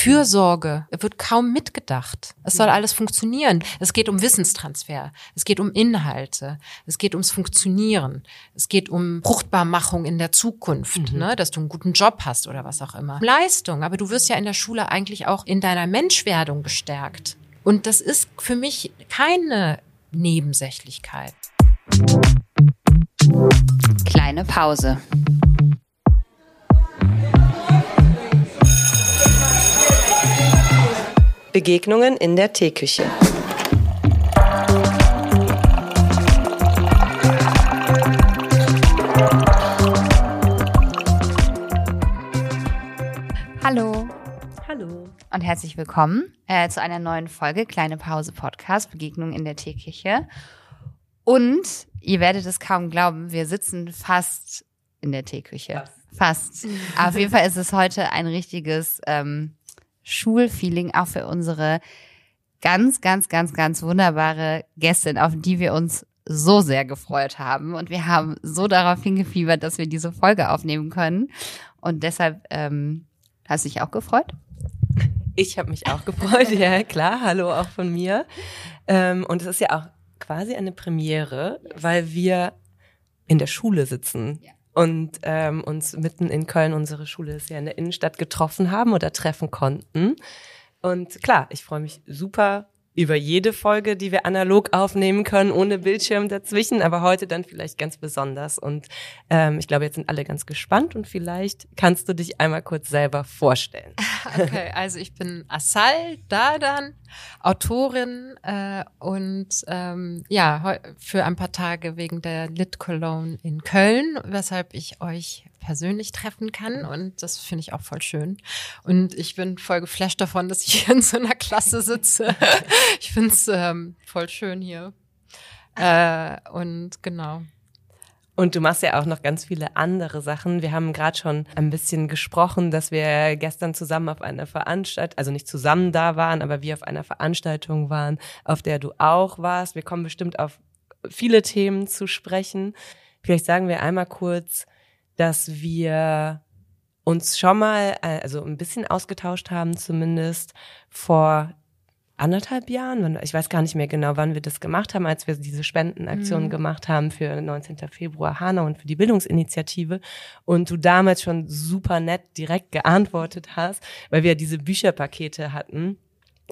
Fürsorge wird kaum mitgedacht. Es soll alles funktionieren. Es geht um Wissenstransfer. Es geht um Inhalte. Es geht ums Funktionieren. Es geht um Fruchtbarmachung in der Zukunft, mhm. ne? dass du einen guten Job hast oder was auch immer. Leistung. Aber du wirst ja in der Schule eigentlich auch in deiner Menschwerdung bestärkt. Und das ist für mich keine Nebensächlichkeit. Kleine Pause. Begegnungen in der Teeküche. Hallo. Hallo. Und herzlich willkommen äh, zu einer neuen Folge Kleine Pause Podcast Begegnungen in der Teeküche. Und ihr werdet es kaum glauben, wir sitzen fast in der Teeküche. Fast. fast. Auf jeden Fall ist es heute ein richtiges ähm, Schulfeeling auch für unsere ganz, ganz, ganz, ganz wunderbare Gästin, auf die wir uns so sehr gefreut haben. Und wir haben so darauf hingefiebert, dass wir diese Folge aufnehmen können. Und deshalb ähm, hast du dich auch gefreut? Ich habe mich auch gefreut, ja klar. Hallo auch von mir. Ähm, und es ist ja auch quasi eine Premiere, weil wir in der Schule sitzen. Ja und ähm, uns mitten in Köln, unsere Schule ist ja in der Innenstadt, getroffen haben oder treffen konnten. Und klar, ich freue mich super über jede Folge, die wir analog aufnehmen können, ohne Bildschirm dazwischen, aber heute dann vielleicht ganz besonders. Und ähm, ich glaube, jetzt sind alle ganz gespannt und vielleicht kannst du dich einmal kurz selber vorstellen. Okay, also ich bin Asal Dadan, Autorin äh, und ähm, ja, für ein paar Tage wegen der Lit Cologne in Köln, weshalb ich euch persönlich treffen kann und das finde ich auch voll schön. Und ich bin voll geflasht davon, dass ich hier in so einer Klasse sitze. ich finde es ähm, voll schön hier. Äh, und genau. Und du machst ja auch noch ganz viele andere Sachen. Wir haben gerade schon ein bisschen gesprochen, dass wir gestern zusammen auf einer Veranstaltung, also nicht zusammen da waren, aber wir auf einer Veranstaltung waren, auf der du auch warst. Wir kommen bestimmt auf viele Themen zu sprechen. Vielleicht sagen wir einmal kurz, dass wir uns schon mal, äh, also ein bisschen ausgetauscht haben, zumindest vor anderthalb Jahren, ich weiß gar nicht mehr genau, wann wir das gemacht haben, als wir diese Spendenaktion mhm. gemacht haben für 19. Februar Hanau und für die Bildungsinitiative und du damals schon super nett direkt geantwortet hast, weil wir diese Bücherpakete hatten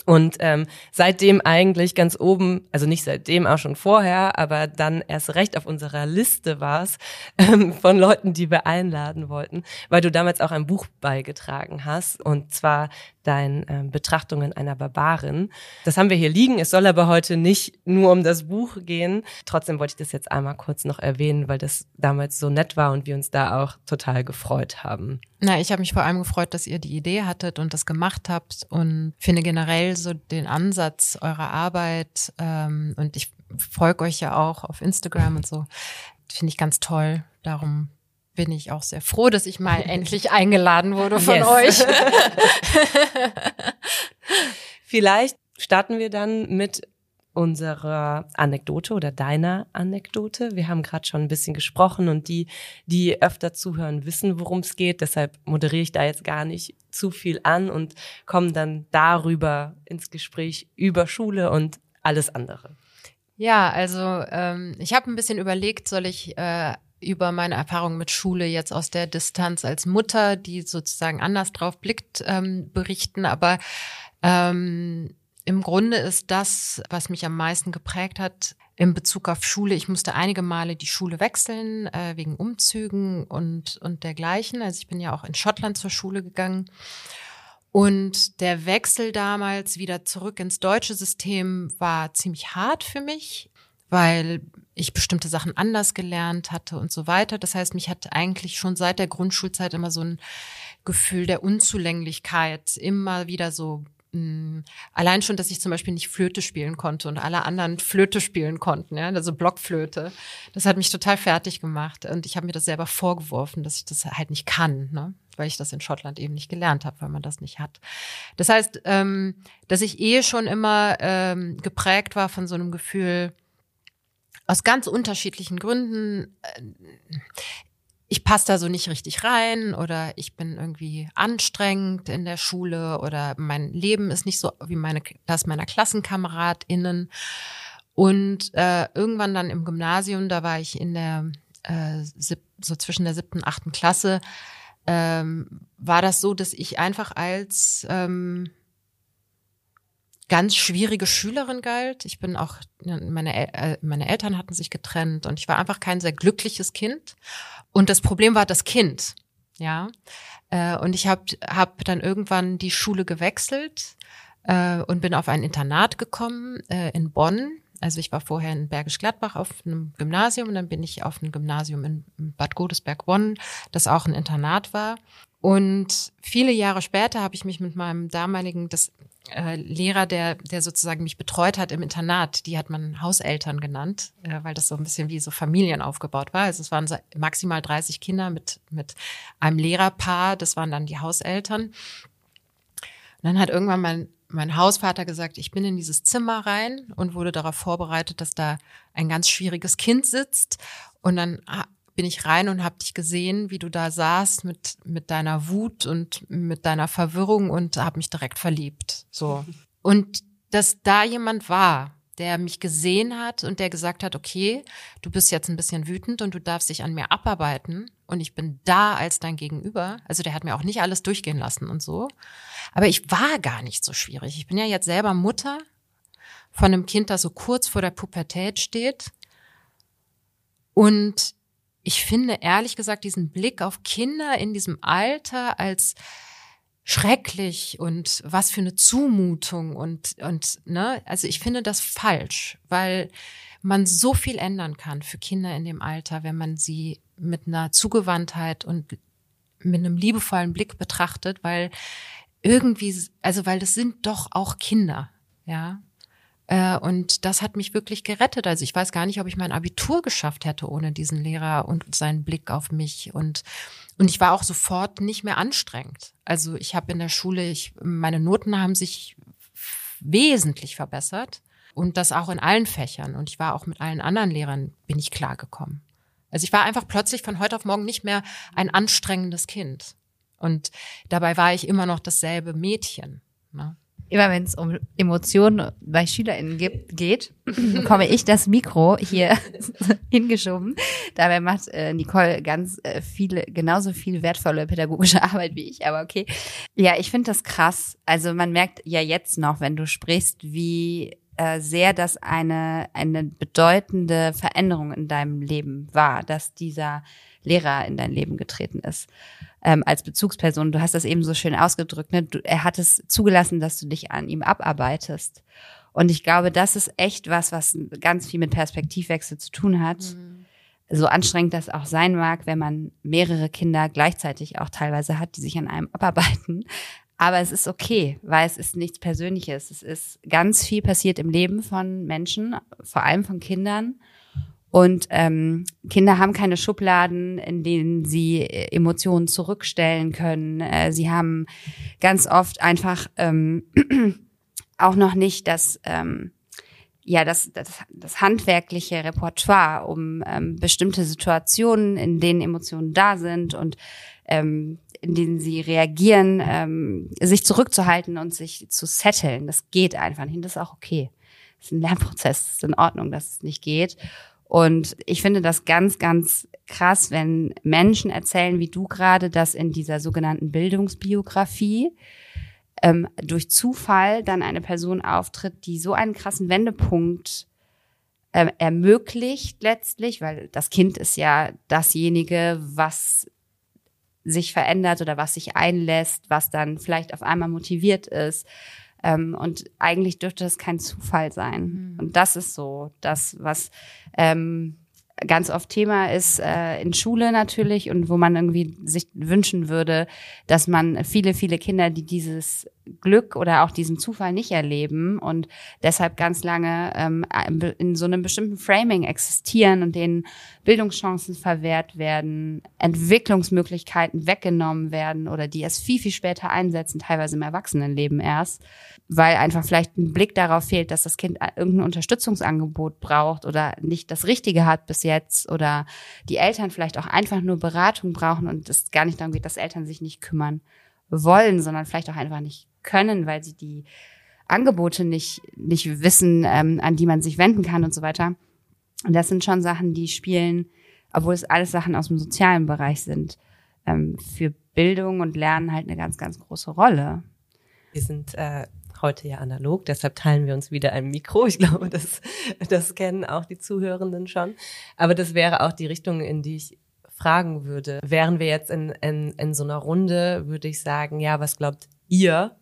und ähm, seitdem eigentlich ganz oben, also nicht seitdem, auch schon vorher, aber dann erst recht auf unserer Liste warst ähm, von Leuten, die wir einladen wollten, weil du damals auch ein Buch beigetragen hast. Und zwar dein ähm, Betrachtungen einer Barbarin. Das haben wir hier liegen. Es soll aber heute nicht nur um das Buch gehen. Trotzdem wollte ich das jetzt einmal kurz noch erwähnen, weil das damals so nett war und wir uns da auch total gefreut haben. Na, ich habe mich vor allem gefreut, dass ihr die Idee hattet und das gemacht habt und finde generell so den Ansatz eurer Arbeit ähm, und ich folge euch ja auch auf Instagram und so. Finde ich ganz toll. Darum bin ich auch sehr froh, dass ich mal endlich eingeladen wurde von yes. euch. Vielleicht starten wir dann mit unserer Anekdote oder deiner Anekdote. Wir haben gerade schon ein bisschen gesprochen und die, die öfter zuhören, wissen, worum es geht. Deshalb moderiere ich da jetzt gar nicht zu viel an und komme dann darüber ins Gespräch über Schule und alles andere. Ja, also ähm, ich habe ein bisschen überlegt, soll ich äh, über meine Erfahrung mit Schule jetzt aus der Distanz als Mutter, die sozusagen anders drauf blickt, ähm, berichten. Aber ähm, im Grunde ist das, was mich am meisten geprägt hat, in Bezug auf Schule. Ich musste einige Male die Schule wechseln, äh, wegen Umzügen und, und dergleichen. Also ich bin ja auch in Schottland zur Schule gegangen. Und der Wechsel damals wieder zurück ins deutsche System war ziemlich hart für mich weil ich bestimmte Sachen anders gelernt hatte und so weiter. Das heißt, mich hat eigentlich schon seit der Grundschulzeit immer so ein Gefühl der Unzulänglichkeit immer wieder so mh, allein schon, dass ich zum Beispiel nicht Flöte spielen konnte und alle anderen Flöte spielen konnten, ja, also Blockflöte. Das hat mich total fertig gemacht und ich habe mir das selber vorgeworfen, dass ich das halt nicht kann, ne? weil ich das in Schottland eben nicht gelernt habe, weil man das nicht hat. Das heißt, ähm, dass ich eh schon immer ähm, geprägt war von so einem Gefühl, aus ganz unterschiedlichen Gründen. Äh, ich passe da so nicht richtig rein oder ich bin irgendwie anstrengend in der Schule oder mein Leben ist nicht so wie meine das meiner KlassenkameradInnen. Und äh, irgendwann dann im Gymnasium, da war ich in der äh, so zwischen der siebten und achten Klasse, ähm, war das so, dass ich einfach als ähm, ganz schwierige Schülerin galt. Ich bin auch, meine, äh, meine Eltern hatten sich getrennt und ich war einfach kein sehr glückliches Kind. Und das Problem war das Kind, ja. Äh, und ich habe hab dann irgendwann die Schule gewechselt äh, und bin auf ein Internat gekommen in Bonn. Also ich war vorher in Bergisch Gladbach auf einem Gymnasium und dann bin ich auf einem Gymnasium in Bad Godesberg-Bonn, das auch ein Internat war. Und viele Jahre später habe ich mich mit meinem damaligen, das äh, Lehrer, der, der sozusagen mich betreut hat im Internat, die hat man Hauseltern genannt, äh, weil das so ein bisschen wie so Familien aufgebaut war. Also es waren maximal 30 Kinder mit, mit einem Lehrerpaar, das waren dann die Hauseltern. Und dann hat irgendwann mein, mein Hausvater gesagt, ich bin in dieses Zimmer rein und wurde darauf vorbereitet, dass da ein ganz schwieriges Kind sitzt. Und dann bin ich rein und habe dich gesehen, wie du da saßt mit mit deiner Wut und mit deiner Verwirrung und habe mich direkt verliebt. So und dass da jemand war, der mich gesehen hat und der gesagt hat, okay, du bist jetzt ein bisschen wütend und du darfst dich an mir abarbeiten und ich bin da als dein Gegenüber. Also der hat mir auch nicht alles durchgehen lassen und so. Aber ich war gar nicht so schwierig. Ich bin ja jetzt selber Mutter von einem Kind, das so kurz vor der Pubertät steht. Und ich finde ehrlich gesagt diesen Blick auf Kinder in diesem Alter als schrecklich und was für eine Zumutung und und ne also ich finde das falsch weil man so viel ändern kann für Kinder in dem Alter wenn man sie mit einer Zugewandtheit und mit einem liebevollen Blick betrachtet weil irgendwie also weil das sind doch auch Kinder ja und das hat mich wirklich gerettet. Also ich weiß gar nicht, ob ich mein Abitur geschafft hätte ohne diesen Lehrer und seinen Blick auf mich. Und, und ich war auch sofort nicht mehr anstrengend. Also ich habe in der Schule, ich, meine Noten haben sich wesentlich verbessert. Und das auch in allen Fächern. Und ich war auch mit allen anderen Lehrern, bin ich klargekommen. Also ich war einfach plötzlich von heute auf morgen nicht mehr ein anstrengendes Kind. Und dabei war ich immer noch dasselbe Mädchen. Ne? Immer wenn es um Emotionen bei SchülerInnen gibt, geht, bekomme ich das Mikro hier hingeschoben. Dabei macht äh, Nicole ganz äh, viele, genauso viel wertvolle pädagogische Arbeit wie ich, aber okay. Ja, ich finde das krass. Also man merkt ja jetzt noch, wenn du sprichst, wie äh, sehr das eine, eine bedeutende Veränderung in deinem Leben war, dass dieser Lehrer in dein Leben getreten ist ähm, als Bezugsperson. Du hast das eben so schön ausgedrückt. Ne? Du, er hat es zugelassen, dass du dich an ihm abarbeitest. Und ich glaube, das ist echt was, was ganz viel mit Perspektivwechsel zu tun hat. Mhm. So anstrengend das auch sein mag, wenn man mehrere Kinder gleichzeitig auch teilweise hat, die sich an einem abarbeiten. Aber es ist okay, weil es ist nichts Persönliches. Es ist ganz viel passiert im Leben von Menschen, vor allem von Kindern. Und ähm, Kinder haben keine Schubladen, in denen sie äh, Emotionen zurückstellen können. Äh, sie haben ganz oft einfach ähm, auch noch nicht das, ähm, ja, das, das, das handwerkliche Repertoire, um ähm, bestimmte Situationen, in denen Emotionen da sind und ähm, in denen sie reagieren, ähm, sich zurückzuhalten und sich zu setteln. Das geht einfach nicht. Das ist auch okay. Das ist ein Lernprozess. Das ist in Ordnung, dass es nicht geht. Und ich finde das ganz, ganz krass, wenn Menschen erzählen, wie du gerade, dass in dieser sogenannten Bildungsbiografie ähm, durch Zufall dann eine Person auftritt, die so einen krassen Wendepunkt ähm, ermöglicht letztlich, weil das Kind ist ja dasjenige, was sich verändert oder was sich einlässt, was dann vielleicht auf einmal motiviert ist, ähm, und eigentlich dürfte das kein Zufall sein. Mhm. Und das ist so das, was ähm, ganz oft Thema ist äh, in Schule natürlich und wo man irgendwie sich wünschen würde, dass man viele, viele Kinder, die dieses Glück oder auch diesen Zufall nicht erleben und deshalb ganz lange ähm, in so einem bestimmten Framing existieren und denen Bildungschancen verwehrt werden, Entwicklungsmöglichkeiten weggenommen werden oder die erst viel, viel später einsetzen, teilweise im Erwachsenenleben erst, weil einfach vielleicht ein Blick darauf fehlt, dass das Kind irgendein Unterstützungsangebot braucht oder nicht das Richtige hat bis jetzt oder die Eltern vielleicht auch einfach nur Beratung brauchen und es gar nicht darum geht, dass Eltern sich nicht kümmern wollen, sondern vielleicht auch einfach nicht können, weil sie die Angebote nicht, nicht wissen, ähm, an die man sich wenden kann und so weiter. Und das sind schon Sachen, die spielen, obwohl es alles Sachen aus dem sozialen Bereich sind, ähm, für Bildung und Lernen halt eine ganz, ganz große Rolle. Wir sind äh, heute ja analog, deshalb teilen wir uns wieder ein Mikro. Ich glaube, das, das kennen auch die Zuhörenden schon. Aber das wäre auch die Richtung, in die ich fragen würde. Wären wir jetzt in, in, in so einer Runde, würde ich sagen, ja, was glaubt ihr?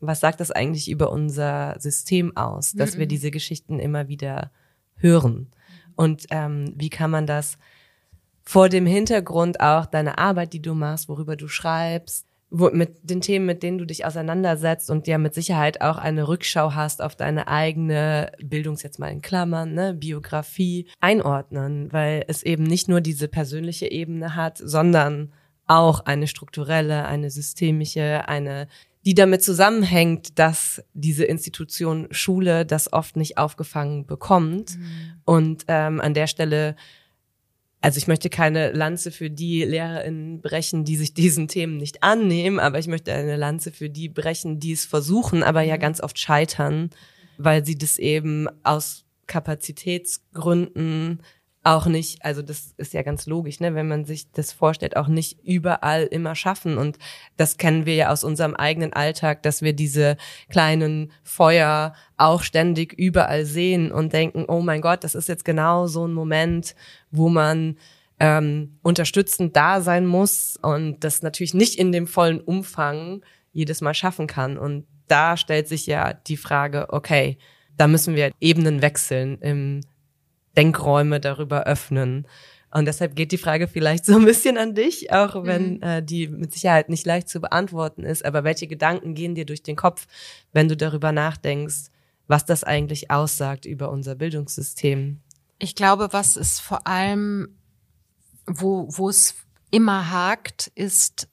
Was sagt das eigentlich über unser System aus, dass mhm. wir diese Geschichten immer wieder hören? Und ähm, wie kann man das vor dem Hintergrund auch deine Arbeit, die du machst, worüber du schreibst, wo, mit den Themen, mit denen du dich auseinandersetzt und ja mit Sicherheit auch eine Rückschau hast auf deine eigene Bildungs jetzt mal in Klammern, ne, Biografie einordnen, weil es eben nicht nur diese persönliche Ebene hat, sondern auch eine strukturelle, eine systemische, eine die damit zusammenhängt, dass diese Institution Schule das oft nicht aufgefangen bekommt. Mhm. Und ähm, an der Stelle also ich möchte keine Lanze für die LehrerInnen brechen, die sich diesen Themen nicht annehmen, aber ich möchte eine Lanze für die brechen, die es versuchen, aber ja mhm. ganz oft scheitern, weil sie das eben aus Kapazitätsgründen auch nicht, also das ist ja ganz logisch, ne, wenn man sich das vorstellt, auch nicht überall immer schaffen. Und das kennen wir ja aus unserem eigenen Alltag, dass wir diese kleinen Feuer auch ständig überall sehen und denken, oh mein Gott, das ist jetzt genau so ein Moment, wo man ähm, unterstützend da sein muss und das natürlich nicht in dem vollen Umfang jedes Mal schaffen kann. Und da stellt sich ja die Frage, okay, da müssen wir Ebenen wechseln im Denkräume darüber öffnen. Und deshalb geht die Frage vielleicht so ein bisschen an dich, auch wenn mhm. äh, die mit Sicherheit nicht leicht zu beantworten ist. Aber welche Gedanken gehen dir durch den Kopf, wenn du darüber nachdenkst, was das eigentlich aussagt über unser Bildungssystem? Ich glaube, was es vor allem, wo, wo es immer hakt, ist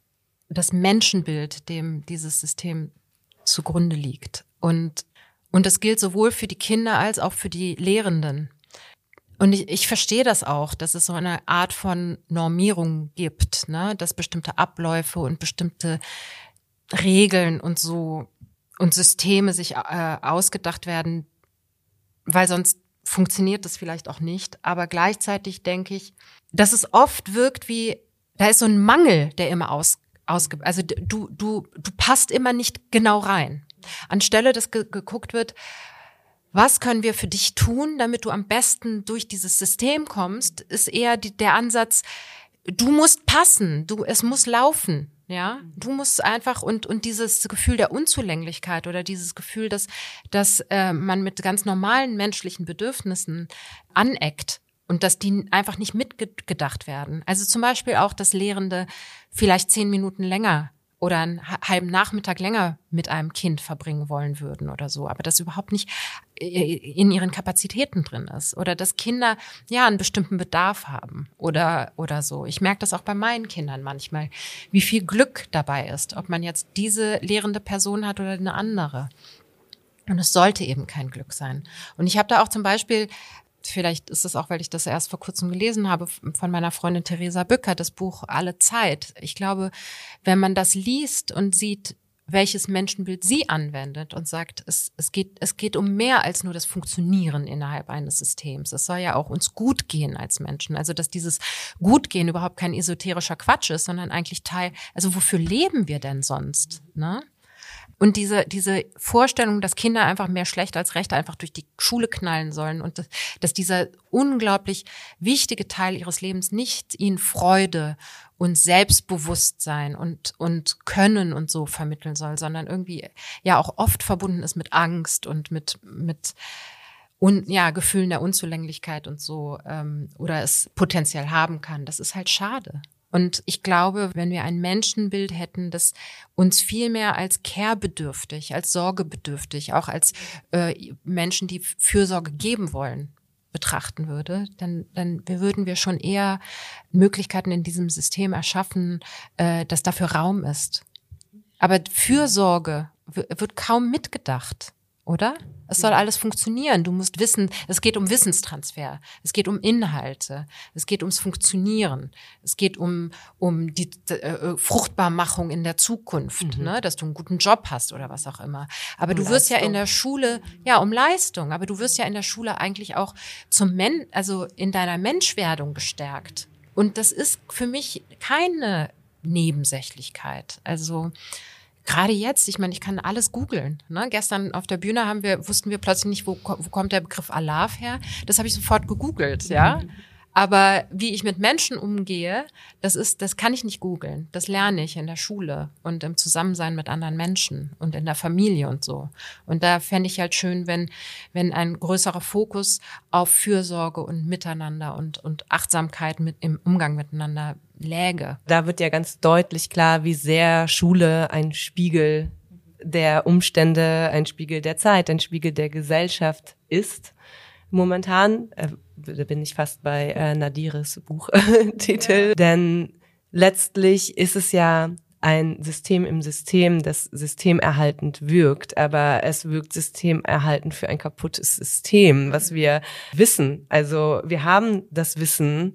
das Menschenbild, dem dieses System zugrunde liegt. Und, und das gilt sowohl für die Kinder als auch für die Lehrenden. Und ich, ich verstehe das auch, dass es so eine Art von Normierung gibt, ne? dass bestimmte Abläufe und bestimmte Regeln und so und Systeme sich äh, ausgedacht werden, weil sonst funktioniert das vielleicht auch nicht. Aber gleichzeitig denke ich, dass es oft wirkt wie, da ist so ein Mangel, der immer aus, ausge, also du, du, du passt immer nicht genau rein. Anstelle, dass ge geguckt wird, was können wir für dich tun, damit du am besten durch dieses System kommst, ist eher die, der Ansatz, du musst passen, du, es muss laufen. Ja, du musst einfach und und dieses Gefühl der Unzulänglichkeit oder dieses Gefühl, dass dass äh, man mit ganz normalen menschlichen Bedürfnissen aneckt und dass die einfach nicht mitgedacht werden. Also zum Beispiel auch, dass Lehrende vielleicht zehn Minuten länger oder einen halben Nachmittag länger mit einem Kind verbringen wollen würden oder so, aber das überhaupt nicht äh, in ihren Kapazitäten drin ist oder dass Kinder ja einen bestimmten Bedarf haben oder oder so. Ich merke das auch bei meinen Kindern manchmal, wie viel Glück dabei ist, ob man jetzt diese lehrende Person hat oder eine andere. Und es sollte eben kein Glück sein. Und ich habe da auch zum Beispiel vielleicht ist es auch, weil ich das erst vor kurzem gelesen habe von meiner Freundin Theresa Bücker, das Buch Alle Zeit. Ich glaube, wenn man das liest und sieht, welches Menschenbild sie anwendet und sagt, es, es, geht, es geht um mehr als nur das Funktionieren innerhalb eines Systems. Es soll ja auch uns gut gehen als Menschen. Also, dass dieses Gutgehen überhaupt kein esoterischer Quatsch ist, sondern eigentlich Teil, also wofür leben wir denn sonst? Ne? Und diese, diese Vorstellung, dass Kinder einfach mehr schlecht als recht einfach durch die Schule knallen sollen und dass, dass dieser unglaublich wichtige Teil ihres Lebens nicht ihnen Freude und Selbstbewusstsein und, und Können und so vermitteln soll, sondern irgendwie ja auch oft verbunden ist mit Angst und mit, mit, und ja, Gefühlen der Unzulänglichkeit und so, ähm, oder es potenziell haben kann. Das ist halt schade. Und ich glaube, wenn wir ein Menschenbild hätten, das uns viel mehr als care-bedürftig, als sorgebedürftig, auch als äh, Menschen, die Fürsorge geben wollen, betrachten würde, dann, dann würden wir schon eher Möglichkeiten in diesem System erschaffen, äh, dass dafür Raum ist. Aber Fürsorge wird kaum mitgedacht oder? Es soll alles funktionieren. Du musst wissen, es geht um Wissenstransfer, es geht um Inhalte, es geht ums Funktionieren, es geht um, um die äh, Fruchtbarmachung in der Zukunft, mhm. ne? dass du einen guten Job hast oder was auch immer. Aber um du wirst Leistung. ja in der Schule, ja, um Leistung, aber du wirst ja in der Schule eigentlich auch zum Men, also in deiner Menschwerdung gestärkt. Und das ist für mich keine Nebensächlichkeit. Also gerade jetzt, ich meine, ich kann alles googeln. Ne? Gestern auf der Bühne haben wir, wussten wir plötzlich nicht, wo, wo kommt der Begriff Alarv her. Das habe ich sofort gegoogelt, ja. Aber wie ich mit Menschen umgehe, das ist, das kann ich nicht googeln. Das lerne ich in der Schule und im Zusammensein mit anderen Menschen und in der Familie und so. Und da fände ich halt schön, wenn, wenn ein größerer Fokus auf Fürsorge und Miteinander und, und Achtsamkeit mit, im Umgang miteinander läge. Da wird ja ganz deutlich klar, wie sehr Schule ein Spiegel der Umstände, ein Spiegel der Zeit, ein Spiegel der Gesellschaft ist. Momentan, äh, da bin ich fast bei äh, Nadires Buchtitel, ja. denn letztlich ist es ja ein System im System, das systemerhaltend wirkt, aber es wirkt systemerhaltend für ein kaputtes System, was wir wissen. Also wir haben das Wissen,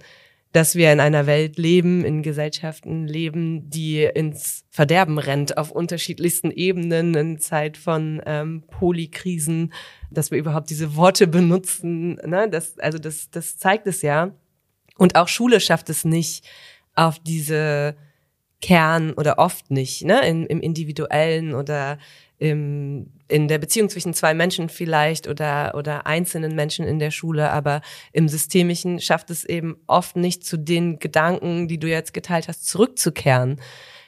dass wir in einer Welt leben, in Gesellschaften leben, die ins Verderben rennt auf unterschiedlichsten Ebenen, in Zeit von ähm, Polykrisen, dass wir überhaupt diese Worte benutzen. Ne? Das, also das, das zeigt es ja. Und auch Schule schafft es nicht, auf diese Kern oder oft nicht, ne, in, im individuellen oder im, in der Beziehung zwischen zwei Menschen vielleicht oder, oder einzelnen Menschen in der Schule, aber im Systemischen schafft es eben oft nicht zu den Gedanken, die du jetzt geteilt hast, zurückzukehren.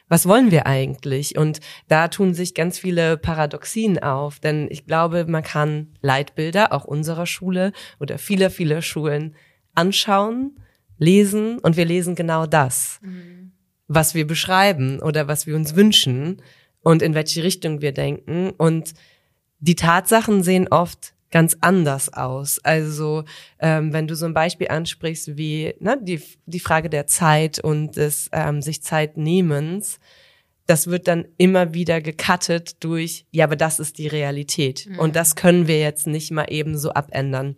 Was wollen wir eigentlich? Und da tun sich ganz viele Paradoxien auf, denn ich glaube, man kann Leitbilder auch unserer Schule oder vieler, vieler Schulen anschauen, lesen und wir lesen genau das, mhm. Was wir beschreiben oder was wir uns wünschen und in welche Richtung wir denken. Und die Tatsachen sehen oft ganz anders aus. Also ähm, wenn du so ein Beispiel ansprichst wie ne, die, die Frage der Zeit und des ähm, sich Zeit nehmens, das wird dann immer wieder gecuttet durch, ja, aber das ist die Realität. Mhm. Und das können wir jetzt nicht mal eben so abändern.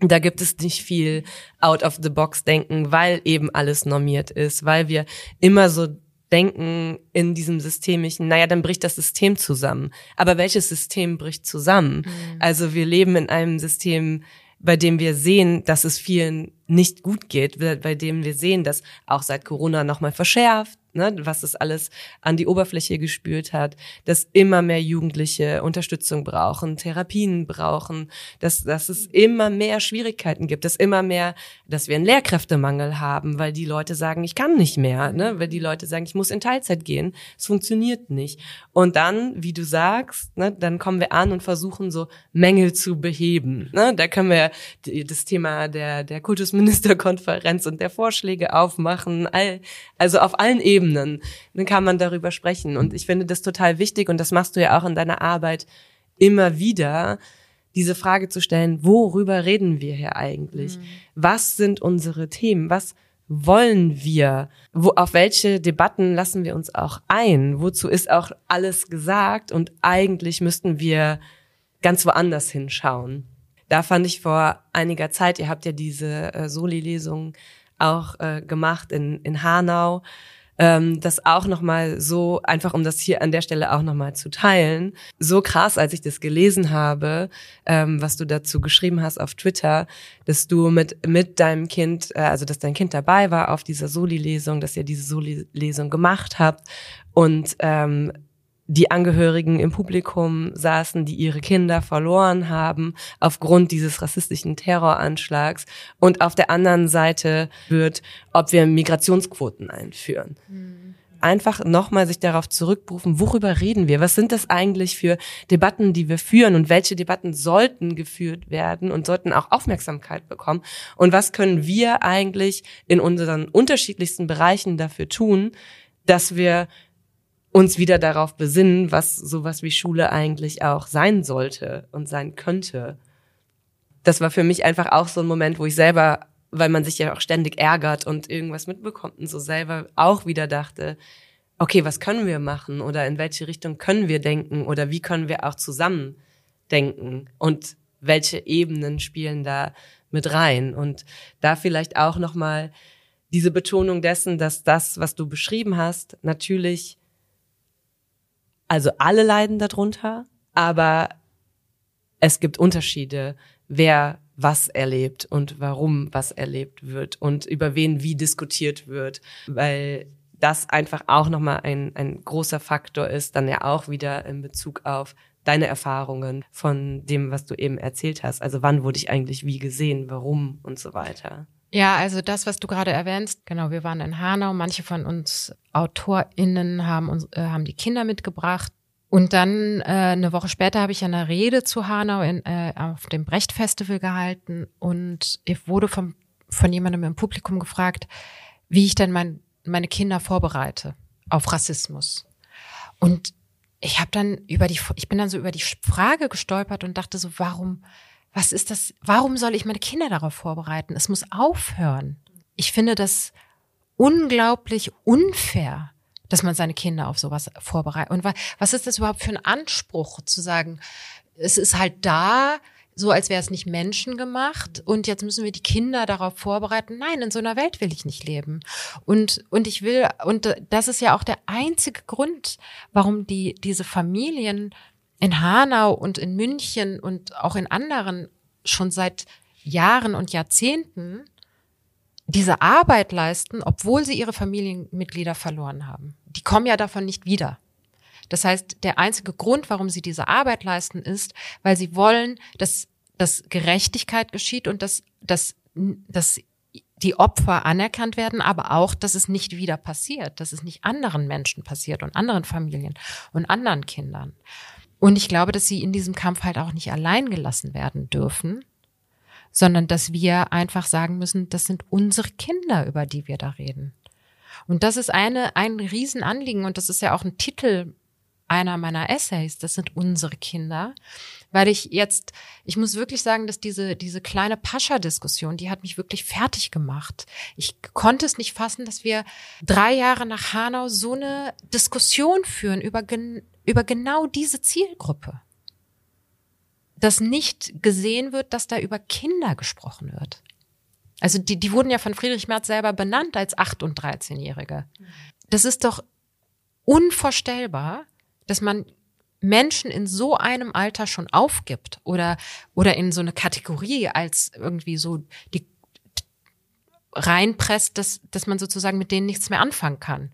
Da gibt es nicht viel out of the box denken, weil eben alles normiert ist, weil wir immer so denken in diesem systemischen, naja, dann bricht das System zusammen. Aber welches System bricht zusammen? Mhm. Also wir leben in einem System, bei dem wir sehen, dass es vielen nicht gut geht, bei dem wir sehen, dass auch seit Corona nochmal verschärft, ne, was es alles an die Oberfläche gespült hat, dass immer mehr Jugendliche Unterstützung brauchen, Therapien brauchen, dass, dass es immer mehr Schwierigkeiten gibt, dass immer mehr, dass wir einen Lehrkräftemangel haben, weil die Leute sagen, ich kann nicht mehr, ne, weil die Leute sagen, ich muss in Teilzeit gehen, es funktioniert nicht. Und dann, wie du sagst, ne, dann kommen wir an und versuchen so Mängel zu beheben. Ne? Da können wir das Thema der, der Kultusministerkonferenz und der Vorschläge aufmachen, all, also auf allen Ebenen Ebenen, dann kann man darüber sprechen. Und ich finde das total wichtig und das machst du ja auch in deiner Arbeit immer wieder, diese Frage zu stellen, worüber reden wir hier eigentlich? Mhm. Was sind unsere Themen? Was wollen wir? Wo, auf welche Debatten lassen wir uns auch ein? Wozu ist auch alles gesagt? Und eigentlich müssten wir ganz woanders hinschauen. Da fand ich vor einiger Zeit, ihr habt ja diese äh, Soli-Lesung auch äh, gemacht in, in Hanau ähm, das auch nochmal so, einfach um das hier an der Stelle auch nochmal zu teilen, so krass, als ich das gelesen habe, ähm, was du dazu geschrieben hast auf Twitter, dass du mit, mit deinem Kind, äh, also dass dein Kind dabei war auf dieser Soli-Lesung, dass ihr diese Soli-Lesung gemacht habt und ähm, die Angehörigen im Publikum saßen, die ihre Kinder verloren haben aufgrund dieses rassistischen Terroranschlags. Und auf der anderen Seite wird, ob wir Migrationsquoten einführen. Mhm. einfach nochmal sich darauf zurückberufen, worüber reden wir? Was sind das eigentlich für Debatten, die wir führen und welche Debatten sollten geführt werden und sollten auch Aufmerksamkeit bekommen? Und was können wir eigentlich in unseren unterschiedlichsten Bereichen dafür tun, dass wir uns wieder darauf besinnen, was sowas wie Schule eigentlich auch sein sollte und sein könnte. Das war für mich einfach auch so ein Moment, wo ich selber weil man sich ja auch ständig ärgert und irgendwas mitbekommt und so selber auch wieder dachte, okay, was können wir machen oder in welche Richtung können wir denken oder wie können wir auch zusammen denken und welche Ebenen spielen da mit rein und da vielleicht auch noch mal diese Betonung dessen, dass das, was du beschrieben hast, natürlich also alle leiden darunter, aber es gibt Unterschiede, wer was erlebt und warum was erlebt wird und über wen wie diskutiert wird, weil das einfach auch nochmal ein, ein großer Faktor ist, dann ja auch wieder in Bezug auf deine Erfahrungen von dem, was du eben erzählt hast. Also wann wurde ich eigentlich wie gesehen, warum und so weiter. Ja, also das, was du gerade erwähnst, genau, wir waren in Hanau, manche von uns AutorInnen haben uns, äh, haben die Kinder mitgebracht. Und dann äh, eine Woche später habe ich eine Rede zu Hanau in, äh, auf dem Brecht Festival gehalten. Und ich wurde vom, von jemandem im Publikum gefragt, wie ich denn mein, meine Kinder vorbereite auf Rassismus. Und ich habe dann über die, ich bin dann so über die Frage gestolpert und dachte so, warum, was ist das, warum soll ich meine Kinder darauf vorbereiten? Es muss aufhören. Ich finde das unglaublich unfair dass man seine Kinder auf sowas vorbereitet. Und was ist das überhaupt für ein Anspruch zu sagen, es ist halt da, so als wäre es nicht menschengemacht und jetzt müssen wir die Kinder darauf vorbereiten. Nein, in so einer Welt will ich nicht leben. Und, und ich will, und das ist ja auch der einzige Grund, warum die, diese Familien in Hanau und in München und auch in anderen schon seit Jahren und Jahrzehnten diese Arbeit leisten, obwohl sie ihre Familienmitglieder verloren haben. Die kommen ja davon nicht wieder. Das heißt, der einzige Grund, warum sie diese Arbeit leisten, ist, weil sie wollen, dass, dass Gerechtigkeit geschieht und dass, dass, dass die Opfer anerkannt werden, aber auch, dass es nicht wieder passiert, dass es nicht anderen Menschen passiert und anderen Familien und anderen Kindern. Und ich glaube, dass sie in diesem Kampf halt auch nicht allein gelassen werden dürfen, sondern dass wir einfach sagen müssen, das sind unsere Kinder, über die wir da reden. Und das ist eine, ein Riesenanliegen und das ist ja auch ein Titel einer meiner Essays, das sind unsere Kinder, weil ich jetzt, ich muss wirklich sagen, dass diese, diese kleine Pascha-Diskussion, die hat mich wirklich fertig gemacht. Ich konnte es nicht fassen, dass wir drei Jahre nach Hanau so eine Diskussion führen über, über genau diese Zielgruppe dass nicht gesehen wird, dass da über Kinder gesprochen wird. Also die, die wurden ja von Friedrich Merz selber benannt als 8- und 13-Jährige. Das ist doch unvorstellbar, dass man Menschen in so einem Alter schon aufgibt oder, oder in so eine Kategorie als irgendwie so die reinpresst, dass, dass man sozusagen mit denen nichts mehr anfangen kann.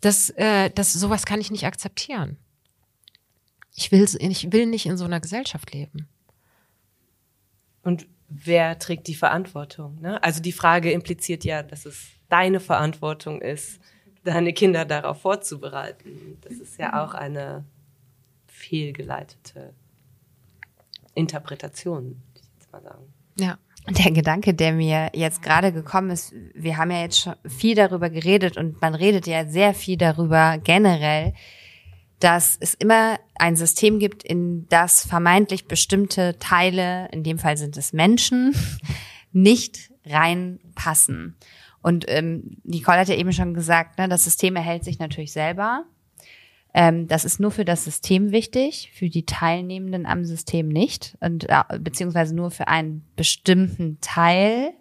Das, äh, das, sowas kann ich nicht akzeptieren. Ich will, ich will nicht in so einer Gesellschaft leben. Und wer trägt die Verantwortung? Ne? Also die Frage impliziert ja, dass es deine Verantwortung ist, deine Kinder darauf vorzubereiten. Das ist ja auch eine fehlgeleitete Interpretation, würde ich jetzt mal sagen. Ja. Der Gedanke, der mir jetzt gerade gekommen ist, wir haben ja jetzt schon viel darüber geredet und man redet ja sehr viel darüber generell, dass es immer ein System gibt, in das vermeintlich bestimmte Teile, in dem Fall sind es Menschen, nicht reinpassen. Und ähm, Nicole hat ja eben schon gesagt, ne, das System erhält sich natürlich selber. Ähm, das ist nur für das System wichtig, für die Teilnehmenden am System nicht. Und äh, beziehungsweise nur für einen bestimmten Teil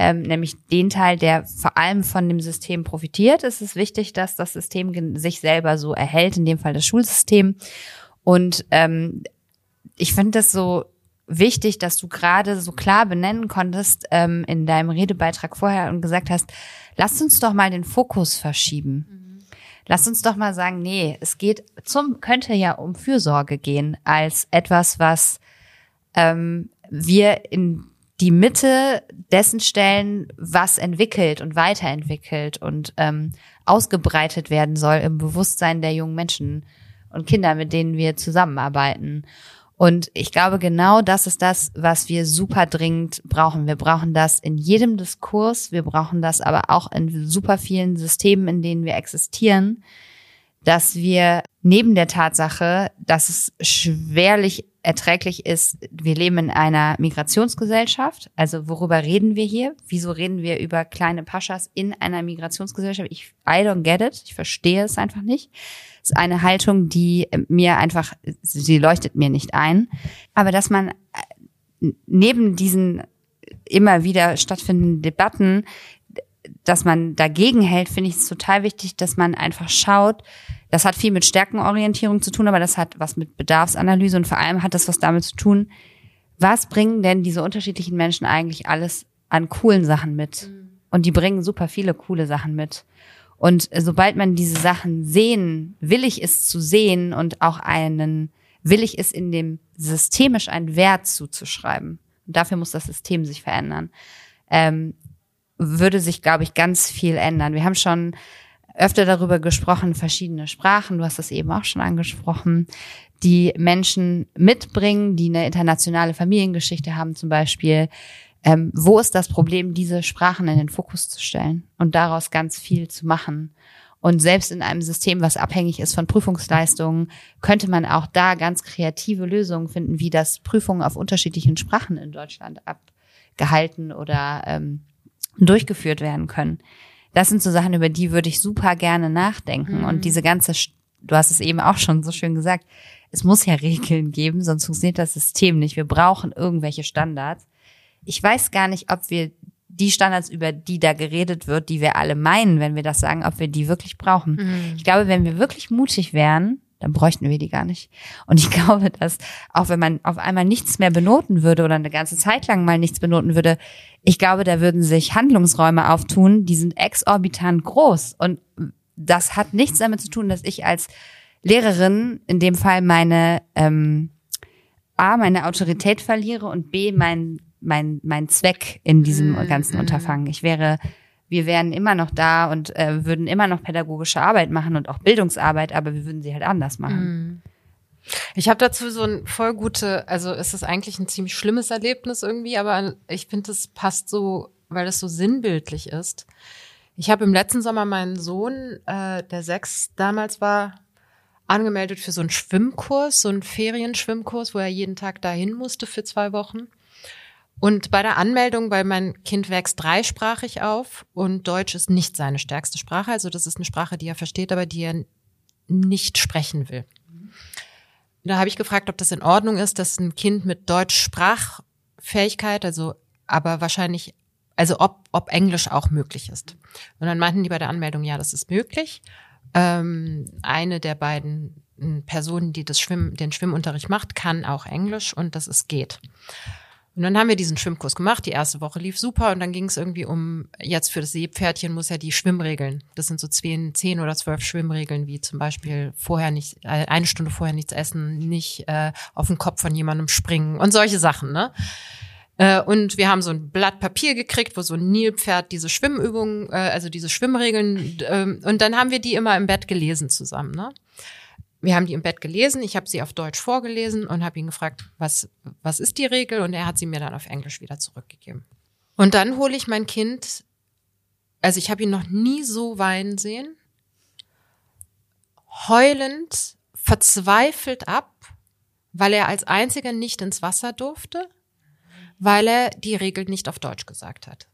ähm, nämlich den Teil, der vor allem von dem System profitiert. Es ist wichtig, dass das System sich selber so erhält, in dem Fall das Schulsystem. Und ähm, ich finde das so wichtig, dass du gerade so klar benennen konntest ähm, in deinem Redebeitrag vorher und gesagt hast, lass uns doch mal den Fokus verschieben. Mhm. Lass uns doch mal sagen, nee, es geht zum, könnte ja um Fürsorge gehen als etwas, was ähm, wir in die Mitte dessen stellen, was entwickelt und weiterentwickelt und ähm, ausgebreitet werden soll im Bewusstsein der jungen Menschen und Kinder, mit denen wir zusammenarbeiten. Und ich glaube, genau das ist das, was wir super dringend brauchen. Wir brauchen das in jedem Diskurs. Wir brauchen das aber auch in super vielen Systemen, in denen wir existieren, dass wir neben der Tatsache, dass es schwerlich erträglich ist, wir leben in einer Migrationsgesellschaft. Also worüber reden wir hier? Wieso reden wir über kleine Paschas in einer Migrationsgesellschaft? Ich, I don't get it. Ich verstehe es einfach nicht. Ist eine Haltung, die mir einfach, sie leuchtet mir nicht ein. Aber dass man äh, neben diesen immer wieder stattfindenden Debatten, dass man dagegen hält, finde ich es total wichtig, dass man einfach schaut, das hat viel mit Stärkenorientierung zu tun, aber das hat was mit Bedarfsanalyse und vor allem hat das was damit zu tun, was bringen denn diese unterschiedlichen Menschen eigentlich alles an coolen Sachen mit? Mhm. Und die bringen super viele coole Sachen mit. Und sobald man diese Sachen sehen, willig ist zu sehen und auch einen, willig ist in dem systemisch einen Wert zuzuschreiben. Und dafür muss das System sich verändern. Ähm, würde sich, glaube ich, ganz viel ändern. Wir haben schon öfter darüber gesprochen, verschiedene Sprachen, du hast das eben auch schon angesprochen, die Menschen mitbringen, die eine internationale Familiengeschichte haben zum Beispiel. Ähm, wo ist das Problem, diese Sprachen in den Fokus zu stellen und daraus ganz viel zu machen? Und selbst in einem System, was abhängig ist von Prüfungsleistungen, könnte man auch da ganz kreative Lösungen finden, wie das Prüfungen auf unterschiedlichen Sprachen in Deutschland abgehalten oder ähm, durchgeführt werden können das sind so Sachen, über die würde ich super gerne nachdenken. Mhm. Und diese ganze, du hast es eben auch schon so schön gesagt, es muss ja Regeln geben, sonst funktioniert das System nicht. Wir brauchen irgendwelche Standards. Ich weiß gar nicht, ob wir die Standards, über die da geredet wird, die wir alle meinen, wenn wir das sagen, ob wir die wirklich brauchen. Mhm. Ich glaube, wenn wir wirklich mutig wären, dann bräuchten wir die gar nicht. Und ich glaube, dass auch wenn man auf einmal nichts mehr benoten würde oder eine ganze Zeit lang mal nichts benoten würde, ich glaube, da würden sich Handlungsräume auftun, die sind exorbitant groß. Und das hat nichts damit zu tun, dass ich als Lehrerin in dem Fall meine ähm, A, meine Autorität verliere und B, mein, mein, mein Zweck in diesem mm, ganzen mm. Unterfangen. Ich wäre wir wären immer noch da und äh, würden immer noch pädagogische Arbeit machen und auch Bildungsarbeit, aber wir würden sie halt anders machen. Mhm. Ich habe dazu so ein voll gute, also es ist eigentlich ein ziemlich schlimmes Erlebnis irgendwie, aber ich finde, es passt so, weil es so sinnbildlich ist. Ich habe im letzten Sommer meinen Sohn, äh, der sechs damals war, angemeldet für so einen Schwimmkurs, so einen Ferienschwimmkurs, wo er jeden Tag dahin musste für zwei Wochen. Und bei der Anmeldung, weil mein Kind wächst dreisprachig auf und Deutsch ist nicht seine stärkste Sprache, also das ist eine Sprache, die er versteht, aber die er nicht sprechen will. Da habe ich gefragt, ob das in Ordnung ist, dass ein Kind mit Deutsch-Sprachfähigkeit, also aber wahrscheinlich, also ob, ob Englisch auch möglich ist. Und dann meinten die bei der Anmeldung, ja, das ist möglich. Ähm, eine der beiden Personen, die das Schwimmen, den Schwimmunterricht macht, kann auch Englisch und das ist geht. Und dann haben wir diesen Schwimmkurs gemacht. Die erste Woche lief super und dann ging es irgendwie um, jetzt für das Seepferdchen muss ja die Schwimmregeln. Das sind so zehn, zehn oder zwölf Schwimmregeln, wie zum Beispiel vorher nicht, äh, eine Stunde vorher nichts essen, nicht äh, auf den Kopf von jemandem springen und solche Sachen, ne? Äh, und wir haben so ein Blatt Papier gekriegt, wo so ein Nilpferd diese Schwimmübungen, äh, also diese Schwimmregeln, äh, und dann haben wir die immer im Bett gelesen zusammen, ne? Wir haben die im Bett gelesen, ich habe sie auf Deutsch vorgelesen und habe ihn gefragt, was, was ist die Regel? Und er hat sie mir dann auf Englisch wieder zurückgegeben. Und dann hole ich mein Kind, also ich habe ihn noch nie so weinen sehen, heulend, verzweifelt ab, weil er als einziger nicht ins Wasser durfte, weil er die Regel nicht auf Deutsch gesagt hat.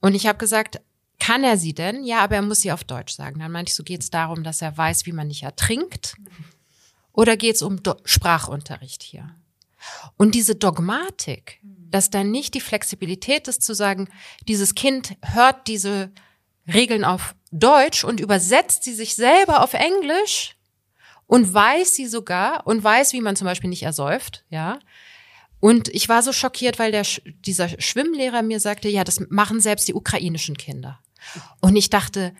Und ich habe gesagt, kann er sie denn? Ja, aber er muss sie auf Deutsch sagen. Dann meinte ich, so geht es darum, dass er weiß, wie man nicht ertrinkt. Oder geht es um Do Sprachunterricht hier? Und diese Dogmatik, dass da nicht die Flexibilität ist zu sagen, dieses Kind hört diese Regeln auf Deutsch und übersetzt sie sich selber auf Englisch und weiß sie sogar und weiß, wie man zum Beispiel nicht ersäuft, ja. Und ich war so schockiert, weil der, dieser Schwimmlehrer mir sagte, ja, das machen selbst die ukrainischen Kinder. Und ich dachte,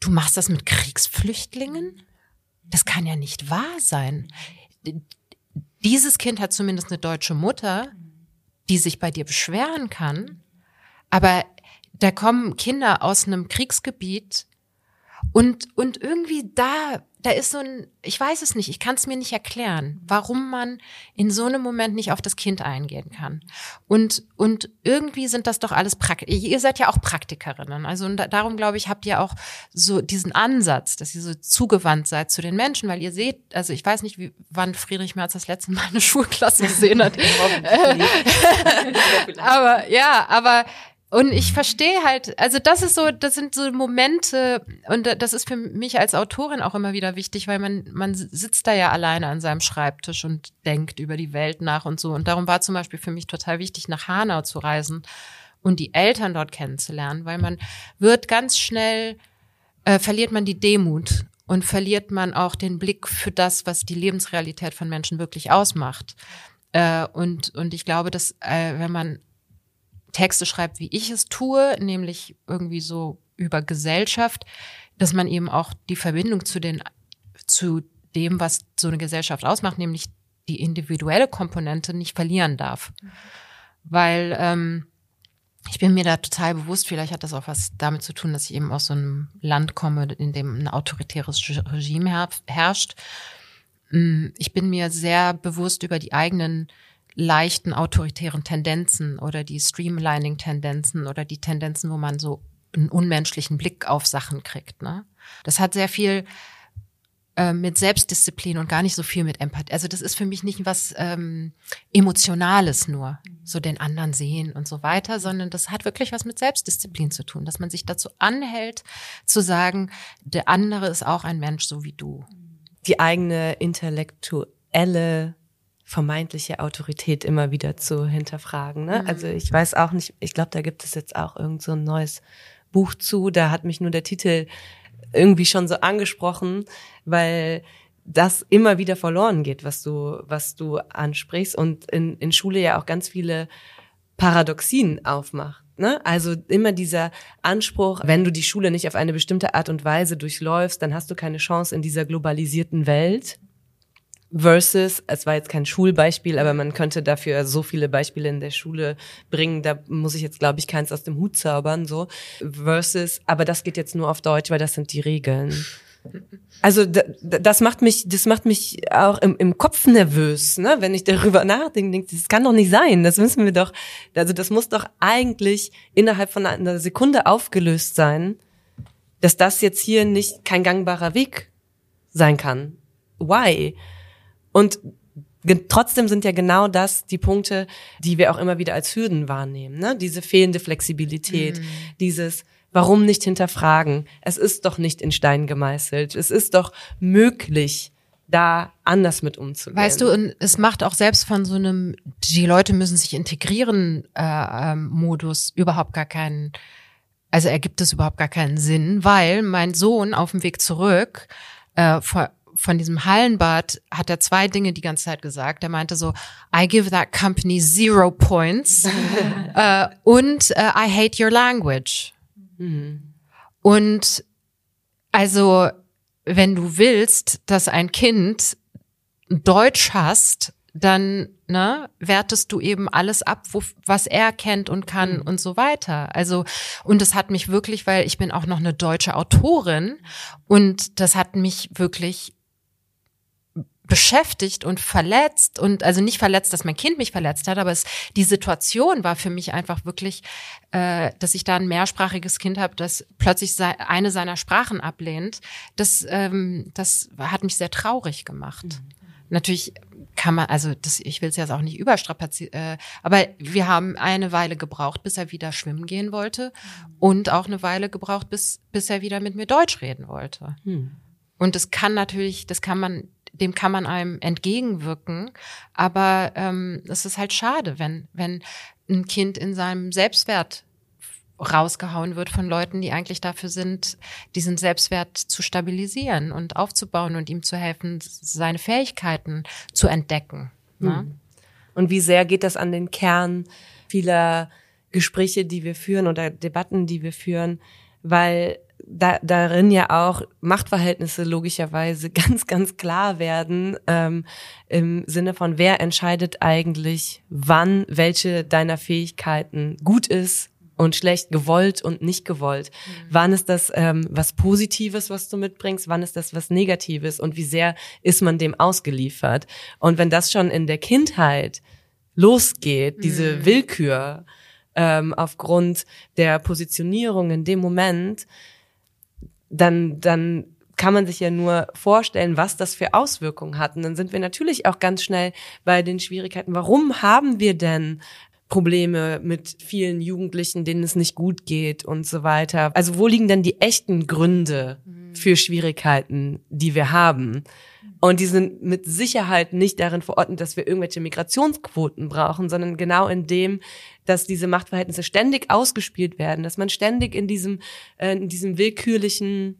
du machst das mit Kriegsflüchtlingen? Das kann ja nicht wahr sein. Dieses Kind hat zumindest eine deutsche Mutter, die sich bei dir beschweren kann, aber da kommen Kinder aus einem Kriegsgebiet und, und irgendwie da, da ist so ein, ich weiß es nicht, ich kann es mir nicht erklären, warum man in so einem Moment nicht auf das Kind eingehen kann. Und, und irgendwie sind das doch alles Praktiker. Ihr seid ja auch Praktikerinnen. Also und darum glaube ich, habt ihr auch so diesen Ansatz, dass ihr so zugewandt seid zu den Menschen, weil ihr seht, also ich weiß nicht, wie, wann Friedrich Merz das letzte Mal eine Schulklasse gesehen hat. aber ja, aber und ich verstehe halt, also das ist so, das sind so Momente und das ist für mich als Autorin auch immer wieder wichtig, weil man, man sitzt da ja alleine an seinem Schreibtisch und denkt über die Welt nach und so. Und darum war zum Beispiel für mich total wichtig, nach Hanau zu reisen und die Eltern dort kennenzulernen, weil man wird ganz schnell, äh, verliert man die Demut und verliert man auch den Blick für das, was die Lebensrealität von Menschen wirklich ausmacht. Äh, und, und ich glaube, dass äh, wenn man Texte schreibt, wie ich es tue, nämlich irgendwie so über Gesellschaft, dass man eben auch die Verbindung zu den, zu dem, was so eine Gesellschaft ausmacht, nämlich die individuelle Komponente nicht verlieren darf. Weil ähm, ich bin mir da total bewusst, vielleicht hat das auch was damit zu tun, dass ich eben aus so einem Land komme, in dem ein autoritäres Regime herrscht. Mm, ich bin mir sehr bewusst über die eigenen leichten autoritären Tendenzen oder die Streamlining-Tendenzen oder die Tendenzen, wo man so einen unmenschlichen Blick auf Sachen kriegt. Ne? Das hat sehr viel äh, mit Selbstdisziplin und gar nicht so viel mit Empathie. Also das ist für mich nicht was ähm, Emotionales nur, so den anderen sehen und so weiter, sondern das hat wirklich was mit Selbstdisziplin zu tun, dass man sich dazu anhält, zu sagen, der andere ist auch ein Mensch, so wie du. Die eigene intellektuelle vermeintliche Autorität immer wieder zu hinterfragen. Ne? Mhm. Also ich weiß auch nicht, ich glaube, da gibt es jetzt auch irgend so ein neues Buch zu, da hat mich nur der Titel irgendwie schon so angesprochen, weil das immer wieder verloren geht, was du, was du ansprichst und in, in Schule ja auch ganz viele Paradoxien aufmacht. Ne? Also immer dieser Anspruch, wenn du die Schule nicht auf eine bestimmte Art und Weise durchläufst, dann hast du keine Chance in dieser globalisierten Welt versus, es war jetzt kein Schulbeispiel, aber man könnte dafür so viele Beispiele in der Schule bringen, da muss ich jetzt, glaube ich, keins aus dem Hut zaubern, so, versus, aber das geht jetzt nur auf Deutsch, weil das sind die Regeln. Also das macht mich, das macht mich auch im, im Kopf nervös, ne? wenn ich darüber nachdenke. Denk, das kann doch nicht sein. Das müssen wir doch. Also das muss doch eigentlich innerhalb von einer Sekunde aufgelöst sein, dass das jetzt hier nicht kein gangbarer Weg sein kann. Why? Und trotzdem sind ja genau das die Punkte, die wir auch immer wieder als Hürden wahrnehmen. Ne? Diese fehlende Flexibilität, mhm. dieses Warum nicht hinterfragen? Es ist doch nicht in Stein gemeißelt. Es ist doch möglich, da anders mit umzugehen. Weißt du, und es macht auch selbst von so einem, die Leute müssen sich integrieren äh, ähm, Modus überhaupt gar keinen, also ergibt es überhaupt gar keinen Sinn, weil mein Sohn auf dem Weg zurück äh, vor, von diesem Hallenbad hat er zwei Dinge die ganze Zeit gesagt. Er meinte so, I give that company zero points uh, und uh, I hate your language. Mhm. Und also, wenn du willst, dass ein Kind Deutsch hasst, dann ne, wertest du eben alles ab, wo, was er kennt und kann mhm. und so weiter. Also und das hat mich wirklich, weil ich bin auch noch eine deutsche Autorin und das hat mich wirklich beschäftigt und verletzt und also nicht verletzt, dass mein Kind mich verletzt hat, aber es, die Situation war für mich einfach wirklich, äh, dass ich da ein mehrsprachiges Kind habe, das plötzlich eine seiner Sprachen ablehnt. Das, ähm, das hat mich sehr traurig gemacht. Mhm. Natürlich kann man, also das, ich will es jetzt auch nicht überstrapazieren, äh, aber wir haben eine Weile gebraucht, bis er wieder schwimmen gehen wollte mhm. und auch eine Weile gebraucht, bis, bis er wieder mit mir Deutsch reden wollte. Mhm. Und das kann natürlich, das kann man dem kann man einem entgegenwirken. Aber ähm, es ist halt schade, wenn, wenn ein Kind in seinem Selbstwert rausgehauen wird von Leuten, die eigentlich dafür sind, diesen Selbstwert zu stabilisieren und aufzubauen und ihm zu helfen, seine Fähigkeiten zu entdecken. Ne? Hm. Und wie sehr geht das an den Kern vieler Gespräche, die wir führen oder Debatten, die wir führen, weil da, darin ja auch Machtverhältnisse logischerweise ganz, ganz klar werden ähm, im Sinne von, wer entscheidet eigentlich, wann welche deiner Fähigkeiten gut ist und schlecht, gewollt und nicht gewollt. Mhm. Wann ist das ähm, was Positives, was du mitbringst? Wann ist das was Negatives? Und wie sehr ist man dem ausgeliefert? Und wenn das schon in der Kindheit losgeht, diese mhm. Willkür ähm, aufgrund der Positionierung in dem Moment, dann, dann kann man sich ja nur vorstellen, was das für Auswirkungen hat. Und dann sind wir natürlich auch ganz schnell bei den Schwierigkeiten. Warum haben wir denn Probleme mit vielen Jugendlichen, denen es nicht gut geht und so weiter? Also wo liegen denn die echten Gründe mhm. für Schwierigkeiten, die wir haben? Und die sind mit Sicherheit nicht darin verordnet, dass wir irgendwelche Migrationsquoten brauchen, sondern genau in dem, dass diese Machtverhältnisse ständig ausgespielt werden, dass man ständig in diesem, äh, in diesem willkürlichen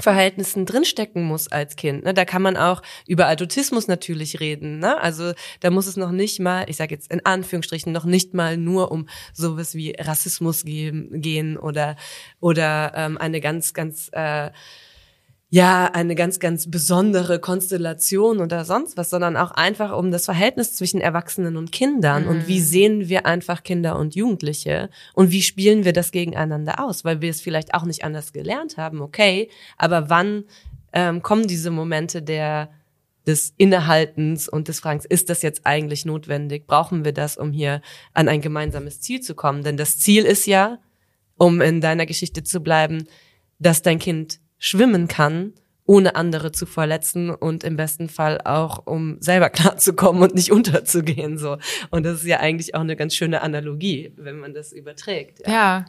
Verhältnissen drinstecken muss als Kind. Ne? Da kann man auch über Adultismus natürlich reden. Ne? Also da muss es noch nicht mal, ich sage jetzt in Anführungsstrichen, noch nicht mal nur um sowas wie Rassismus gehen, oder oder ähm, eine ganz ganz äh, ja, eine ganz, ganz besondere Konstellation oder sonst was, sondern auch einfach um das Verhältnis zwischen Erwachsenen und Kindern mhm. und wie mhm. sehen wir einfach Kinder und Jugendliche und wie spielen wir das gegeneinander aus, weil wir es vielleicht auch nicht anders gelernt haben, okay, aber wann ähm, kommen diese Momente der des Innehaltens und des Fragens, ist das jetzt eigentlich notwendig? Brauchen wir das, um hier an ein gemeinsames Ziel zu kommen? Denn das Ziel ist ja, um in deiner Geschichte zu bleiben, dass dein Kind schwimmen kann, ohne andere zu verletzen und im besten Fall auch, um selber klarzukommen und nicht unterzugehen, so. Und das ist ja eigentlich auch eine ganz schöne Analogie, wenn man das überträgt. Ja, ja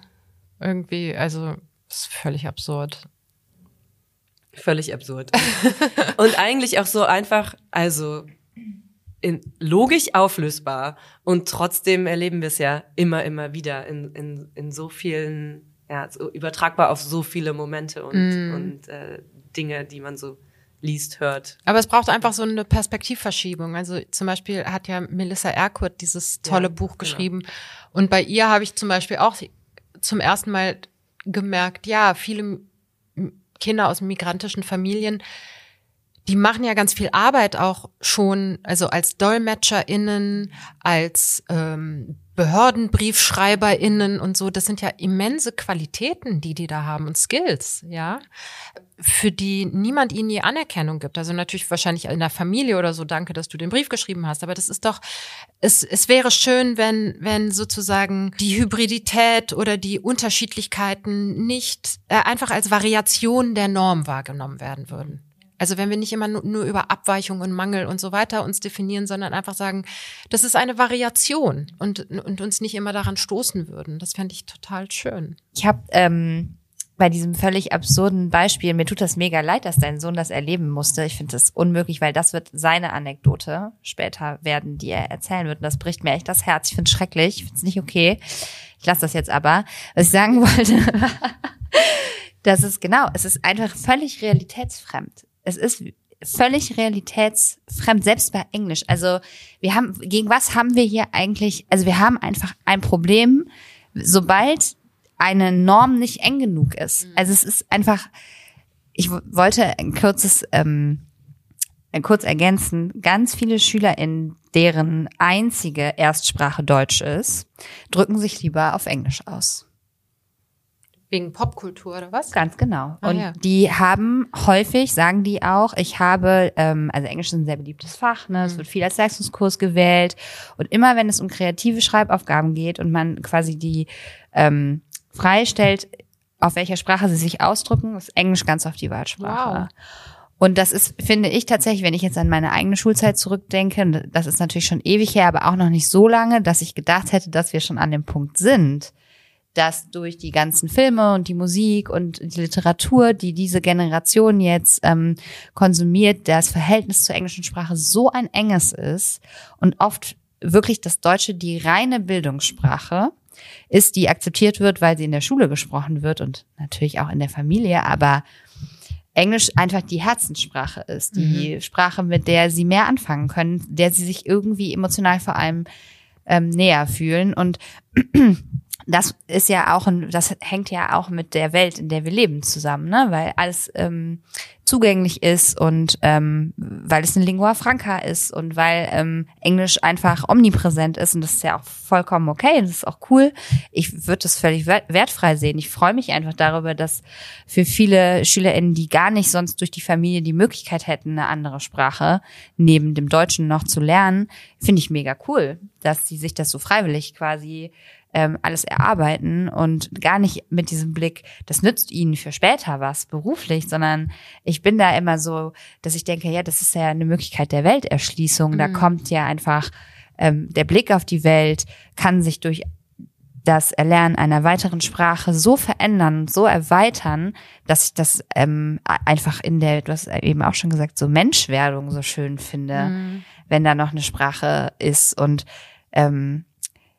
irgendwie, also, ist völlig absurd. Völlig absurd. und eigentlich auch so einfach, also, in, logisch auflösbar. Und trotzdem erleben wir es ja immer, immer wieder in, in, in so vielen ja, so übertragbar auf so viele Momente und, mm. und äh, Dinge, die man so liest, hört. Aber es braucht einfach so eine Perspektivverschiebung. Also zum Beispiel hat ja Melissa Erkurt dieses tolle ja, Buch genau. geschrieben. Genau. Und bei ihr habe ich zum Beispiel auch zum ersten Mal gemerkt, ja, viele Kinder aus migrantischen Familien, die machen ja ganz viel Arbeit auch schon, also als DolmetscherInnen, als ähm, BehördenbriefschreiberInnen und so, das sind ja immense Qualitäten, die die da haben und Skills, ja, für die niemand ihnen je Anerkennung gibt. Also natürlich wahrscheinlich in der Familie oder so, danke, dass du den Brief geschrieben hast, aber das ist doch, es, es wäre schön, wenn, wenn sozusagen die Hybridität oder die Unterschiedlichkeiten nicht äh, einfach als Variation der Norm wahrgenommen werden würden. Also wenn wir nicht immer nur, über Abweichung und Mangel und so weiter uns definieren, sondern einfach sagen, das ist eine Variation und, und uns nicht immer daran stoßen würden. Das fände ich total schön. Ich habe ähm, bei diesem völlig absurden Beispiel, mir tut das mega leid, dass dein Sohn das erleben musste. Ich finde das unmöglich, weil das wird seine Anekdote später werden, die er erzählen wird. Und das bricht mir echt das Herz. Ich finde es schrecklich, ich finde es nicht okay. Ich lasse das jetzt aber. Was ich sagen wollte, das ist genau, es ist einfach völlig realitätsfremd es ist völlig realitätsfremd, selbst bei Englisch. Also wir haben, gegen was haben wir hier eigentlich, also wir haben einfach ein Problem, sobald eine Norm nicht eng genug ist. Mhm. Also es ist einfach, ich wollte ein kurzes, ähm, kurz ergänzen, ganz viele Schüler, in deren einzige Erstsprache Deutsch ist, drücken sich lieber auf Englisch aus. Wegen Popkultur oder was? Ganz genau. Ah, und ja. die haben häufig, sagen die auch, ich habe, ähm, also Englisch ist ein sehr beliebtes Fach, ne? es mhm. wird viel als Leistungskurs gewählt. Und immer wenn es um kreative Schreibaufgaben geht und man quasi die ähm, freistellt, auf welcher Sprache sie sich ausdrücken, ist Englisch ganz auf die Wahlsprache. Wow. Und das ist, finde ich tatsächlich, wenn ich jetzt an meine eigene Schulzeit zurückdenke, das ist natürlich schon ewig her, aber auch noch nicht so lange, dass ich gedacht hätte, dass wir schon an dem Punkt sind, dass durch die ganzen Filme und die Musik und die Literatur, die diese Generation jetzt ähm, konsumiert, das Verhältnis zur englischen Sprache so ein enges ist und oft wirklich das Deutsche die reine Bildungssprache ist, die akzeptiert wird, weil sie in der Schule gesprochen wird und natürlich auch in der Familie, aber Englisch einfach die Herzenssprache ist, die mhm. Sprache, mit der sie mehr anfangen können, der sie sich irgendwie emotional vor allem ähm, näher fühlen und das ist ja auch, ein, das hängt ja auch mit der Welt, in der wir leben, zusammen, ne? Weil alles ähm, zugänglich ist und ähm, weil es eine Lingua Franca ist und weil ähm, Englisch einfach omnipräsent ist und das ist ja auch vollkommen okay, das ist auch cool. Ich würde das völlig wertfrei sehen. Ich freue mich einfach darüber, dass für viele SchülerInnen, die gar nicht sonst durch die Familie die Möglichkeit hätten, eine andere Sprache neben dem Deutschen noch zu lernen, finde ich mega cool, dass sie sich das so freiwillig quasi ähm, alles erarbeiten und gar nicht mit diesem Blick, das nützt ihnen für später was beruflich, sondern ich bin da immer so, dass ich denke, ja, das ist ja eine Möglichkeit der Welterschließung. Mhm. Da kommt ja einfach ähm, der Blick auf die Welt kann sich durch das Erlernen einer weiteren Sprache so verändern, so erweitern, dass ich das ähm, einfach in der, du hast eben auch schon gesagt, so Menschwerdung so schön finde, mhm. wenn da noch eine Sprache ist und ähm,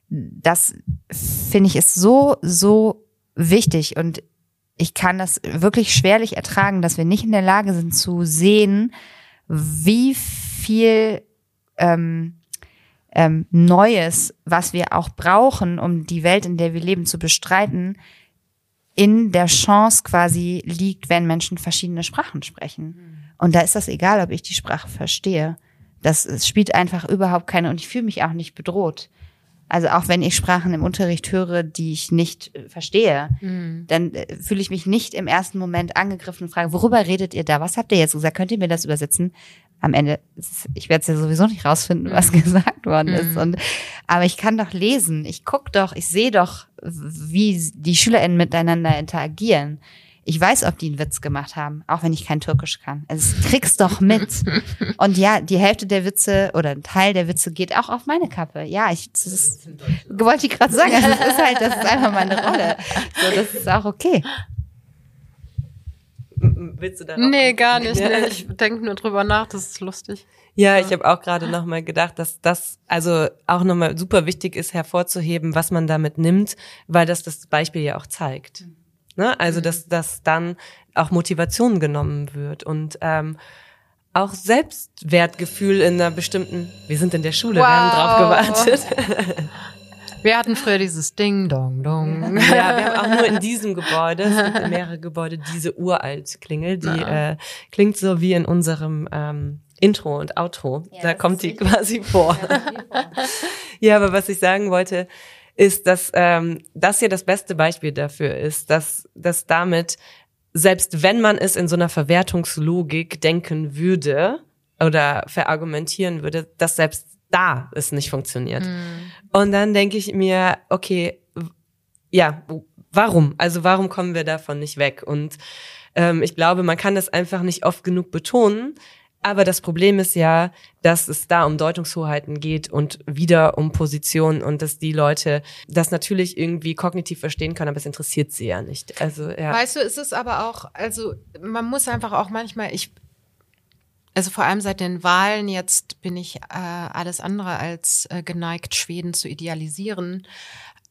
das finde ich ist so, so wichtig und ich kann das wirklich schwerlich ertragen, dass wir nicht in der Lage sind zu sehen, wie viel ähm, ähm, Neues, was wir auch brauchen, um die Welt, in der wir leben, zu bestreiten, in der Chance quasi liegt, wenn Menschen verschiedene Sprachen sprechen. Mhm. Und da ist das egal, ob ich die Sprache verstehe. Das, das spielt einfach überhaupt keine und ich fühle mich auch nicht bedroht. Also auch wenn ich Sprachen im Unterricht höre, die ich nicht äh, verstehe, mhm. dann äh, fühle ich mich nicht im ersten Moment angegriffen und frage, worüber redet ihr da? Was habt ihr jetzt gesagt? Könnt ihr mir das übersetzen? Am Ende, ich werde es ja sowieso nicht rausfinden, was mhm. gesagt worden ist. Mhm. Und, aber ich kann doch lesen. Ich guck doch, ich sehe doch, wie die SchülerInnen miteinander interagieren. Ich weiß, ob die einen Witz gemacht haben, auch wenn ich kein Türkisch kann. Also kriegst doch mit. Und ja, die Hälfte der Witze oder ein Teil der Witze geht auch auf meine Kappe. Ja, ich das ist, wollte ich gerade sagen. Das ist halt, das ist einfach meine Rolle. So, das ist auch okay. Willst du da Nee, gar nicht. Nee. Ich denke nur drüber nach, das ist lustig. Ja, ich habe auch gerade nochmal gedacht, dass das also auch nochmal super wichtig ist hervorzuheben, was man damit nimmt, weil das das Beispiel ja auch zeigt. Ne? Also, mhm. dass, dass dann auch Motivation genommen wird und ähm, auch Selbstwertgefühl in einer bestimmten, wir sind in der Schule, wow. wir haben drauf gewartet. Wir hatten früher dieses Ding, Dong, Dong. Ja, wir haben auch nur in diesem Gebäude, es gibt mehrere Gebäude, diese uralt Klingel, die äh, klingt so wie in unserem ähm, Intro und Outro. Ja, da kommt die quasi vor. ja, aber was ich sagen wollte, ist, dass ähm, das hier das beste Beispiel dafür ist, dass, dass damit, selbst wenn man es in so einer Verwertungslogik denken würde oder verargumentieren würde, dass selbst da es nicht funktioniert. Mhm. Und dann denke ich mir, okay, ja, warum? Also warum kommen wir davon nicht weg? Und ähm, ich glaube, man kann das einfach nicht oft genug betonen, aber das Problem ist ja, dass es da um Deutungshoheiten geht und wieder um Positionen und dass die Leute das natürlich irgendwie kognitiv verstehen können, aber es interessiert sie ja nicht. Also ja. Weißt du, es ist aber auch, also man muss einfach auch manchmal, ich, also vor allem seit den Wahlen jetzt bin ich äh, alles andere als äh, geneigt, Schweden zu idealisieren.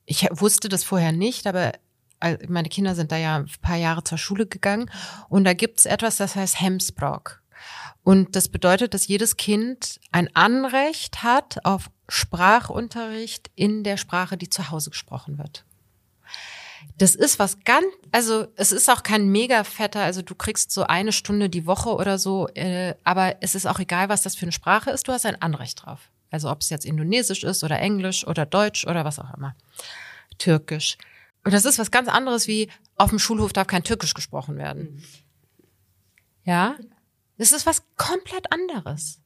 Ich wusste das vorher nicht, aber äh, meine Kinder sind da ja ein paar Jahre zur Schule gegangen und da gibt's etwas, das heißt Hemsbrock. Und das bedeutet, dass jedes Kind ein Anrecht hat auf Sprachunterricht in der Sprache, die zu Hause gesprochen wird. Das ist was ganz, also es ist auch kein mega fetter, also du kriegst so eine Stunde die Woche oder so, äh, aber es ist auch egal, was das für eine Sprache ist, du hast ein Anrecht drauf. Also ob es jetzt Indonesisch ist oder Englisch oder Deutsch oder was auch immer. Türkisch. Und das ist was ganz anderes wie auf dem Schulhof darf kein Türkisch gesprochen werden. Ja, das ist was komplett anderes.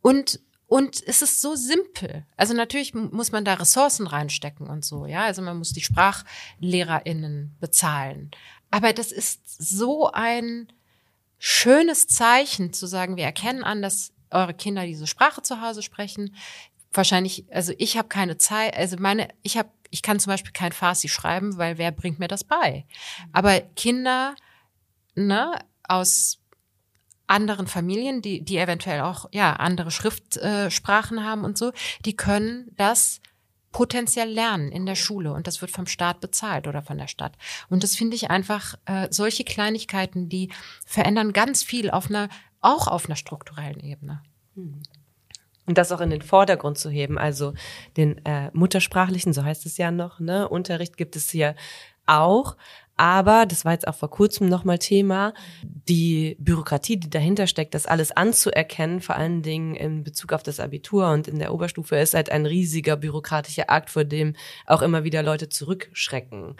Und und es ist so simpel. Also natürlich muss man da Ressourcen reinstecken und so, ja. Also man muss die SprachlehrerInnen bezahlen. Aber das ist so ein schönes Zeichen zu sagen, wir erkennen an, dass eure Kinder diese Sprache zu Hause sprechen. Wahrscheinlich, also ich habe keine Zeit, also meine, ich habe, ich kann zum Beispiel kein Farsi schreiben, weil wer bringt mir das bei? Aber Kinder, ne, aus anderen Familien, die, die eventuell auch ja andere Schriftsprachen haben und so, die können das potenziell lernen in der Schule und das wird vom Staat bezahlt oder von der Stadt. Und das finde ich einfach äh, solche Kleinigkeiten, die verändern ganz viel auf einer auch auf einer strukturellen Ebene. und das auch in den Vordergrund zu heben. Also den äh, muttersprachlichen, so heißt es ja noch, ne, Unterricht gibt es hier auch. Aber, das war jetzt auch vor kurzem nochmal Thema, die Bürokratie, die dahinter steckt, das alles anzuerkennen, vor allen Dingen in Bezug auf das Abitur und in der Oberstufe, ist halt ein riesiger bürokratischer Akt, vor dem auch immer wieder Leute zurückschrecken.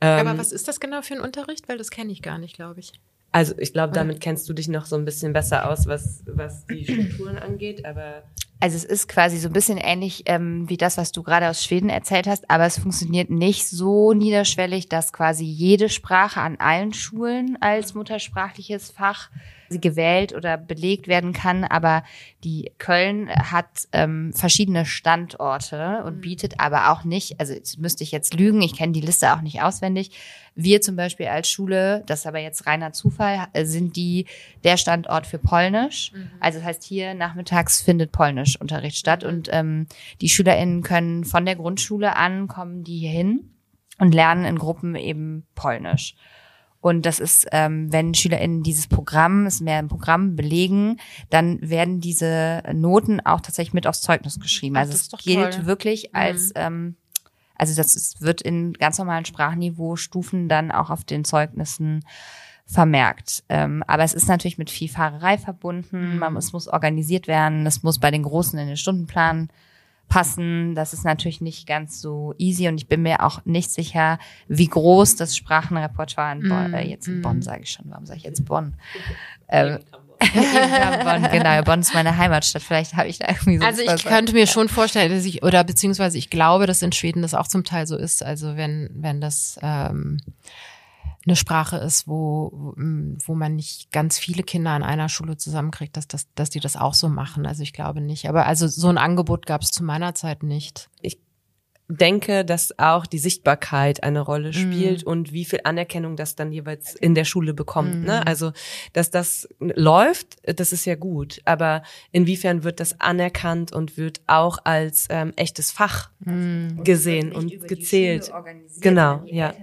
Aber ähm, was ist das genau für ein Unterricht? Weil das kenne ich gar nicht, glaube ich. Also ich glaube, damit kennst du dich noch so ein bisschen besser aus, was, was die Strukturen angeht, aber. Also es ist quasi so ein bisschen ähnlich ähm, wie das, was du gerade aus Schweden erzählt hast, aber es funktioniert nicht so niederschwellig, dass quasi jede Sprache an allen Schulen als muttersprachliches Fach gewählt oder belegt werden kann. Aber die Köln hat ähm, verschiedene Standorte und mhm. bietet aber auch nicht, also jetzt müsste ich jetzt lügen, ich kenne die Liste auch nicht auswendig. Wir zum Beispiel als Schule, das ist aber jetzt reiner Zufall, äh, sind die der Standort für Polnisch. Mhm. Also das heißt, hier nachmittags findet Polnischunterricht statt mhm. und ähm, die SchülerInnen können von der Grundschule an kommen die hier hin und lernen in Gruppen eben Polnisch. Und das ist, ähm, wenn SchülerInnen dieses Programm, ist mehr ein Programm belegen, dann werden diese Noten auch tatsächlich mit aufs Zeugnis geschrieben. Also es gilt toll. wirklich mhm. als, ähm, also das ist, wird in ganz normalen Sprachniveau-Stufen dann auch auf den Zeugnissen vermerkt. Ähm, aber es ist natürlich mit viel Fahrerei verbunden. Mhm. Man, es muss organisiert werden. Es muss bei den Großen in den Stundenplan passen. Das ist natürlich nicht ganz so easy und ich bin mir auch nicht sicher, wie groß das Sprachenrepertoire in Bonn, mm, äh, jetzt in. Bonn sage ich schon, warum sage ich jetzt Bonn? Ähm, Bonn, genau, Bonn ist meine Heimatstadt. Vielleicht habe ich da irgendwie so. Also ich könnte mir schon vorstellen, dass ich oder beziehungsweise ich glaube, dass in Schweden das auch zum Teil so ist. Also wenn wenn das ähm, eine Sprache ist, wo, wo man nicht ganz viele Kinder an einer Schule zusammenkriegt, dass, das, dass die das auch so machen. Also ich glaube nicht. Aber also so ein Angebot gab es zu meiner Zeit nicht. Ich denke, dass auch die Sichtbarkeit eine Rolle mhm. spielt mm. und wie viel Anerkennung das dann jeweils in der Schule bekommt. Mm. Ne? Mhm. Also, dass das läuft, das ist ja gut. Aber inwiefern wird das anerkannt und wird auch als ähm, echtes Fach mm. gesehen und gezählt? Genau, ja.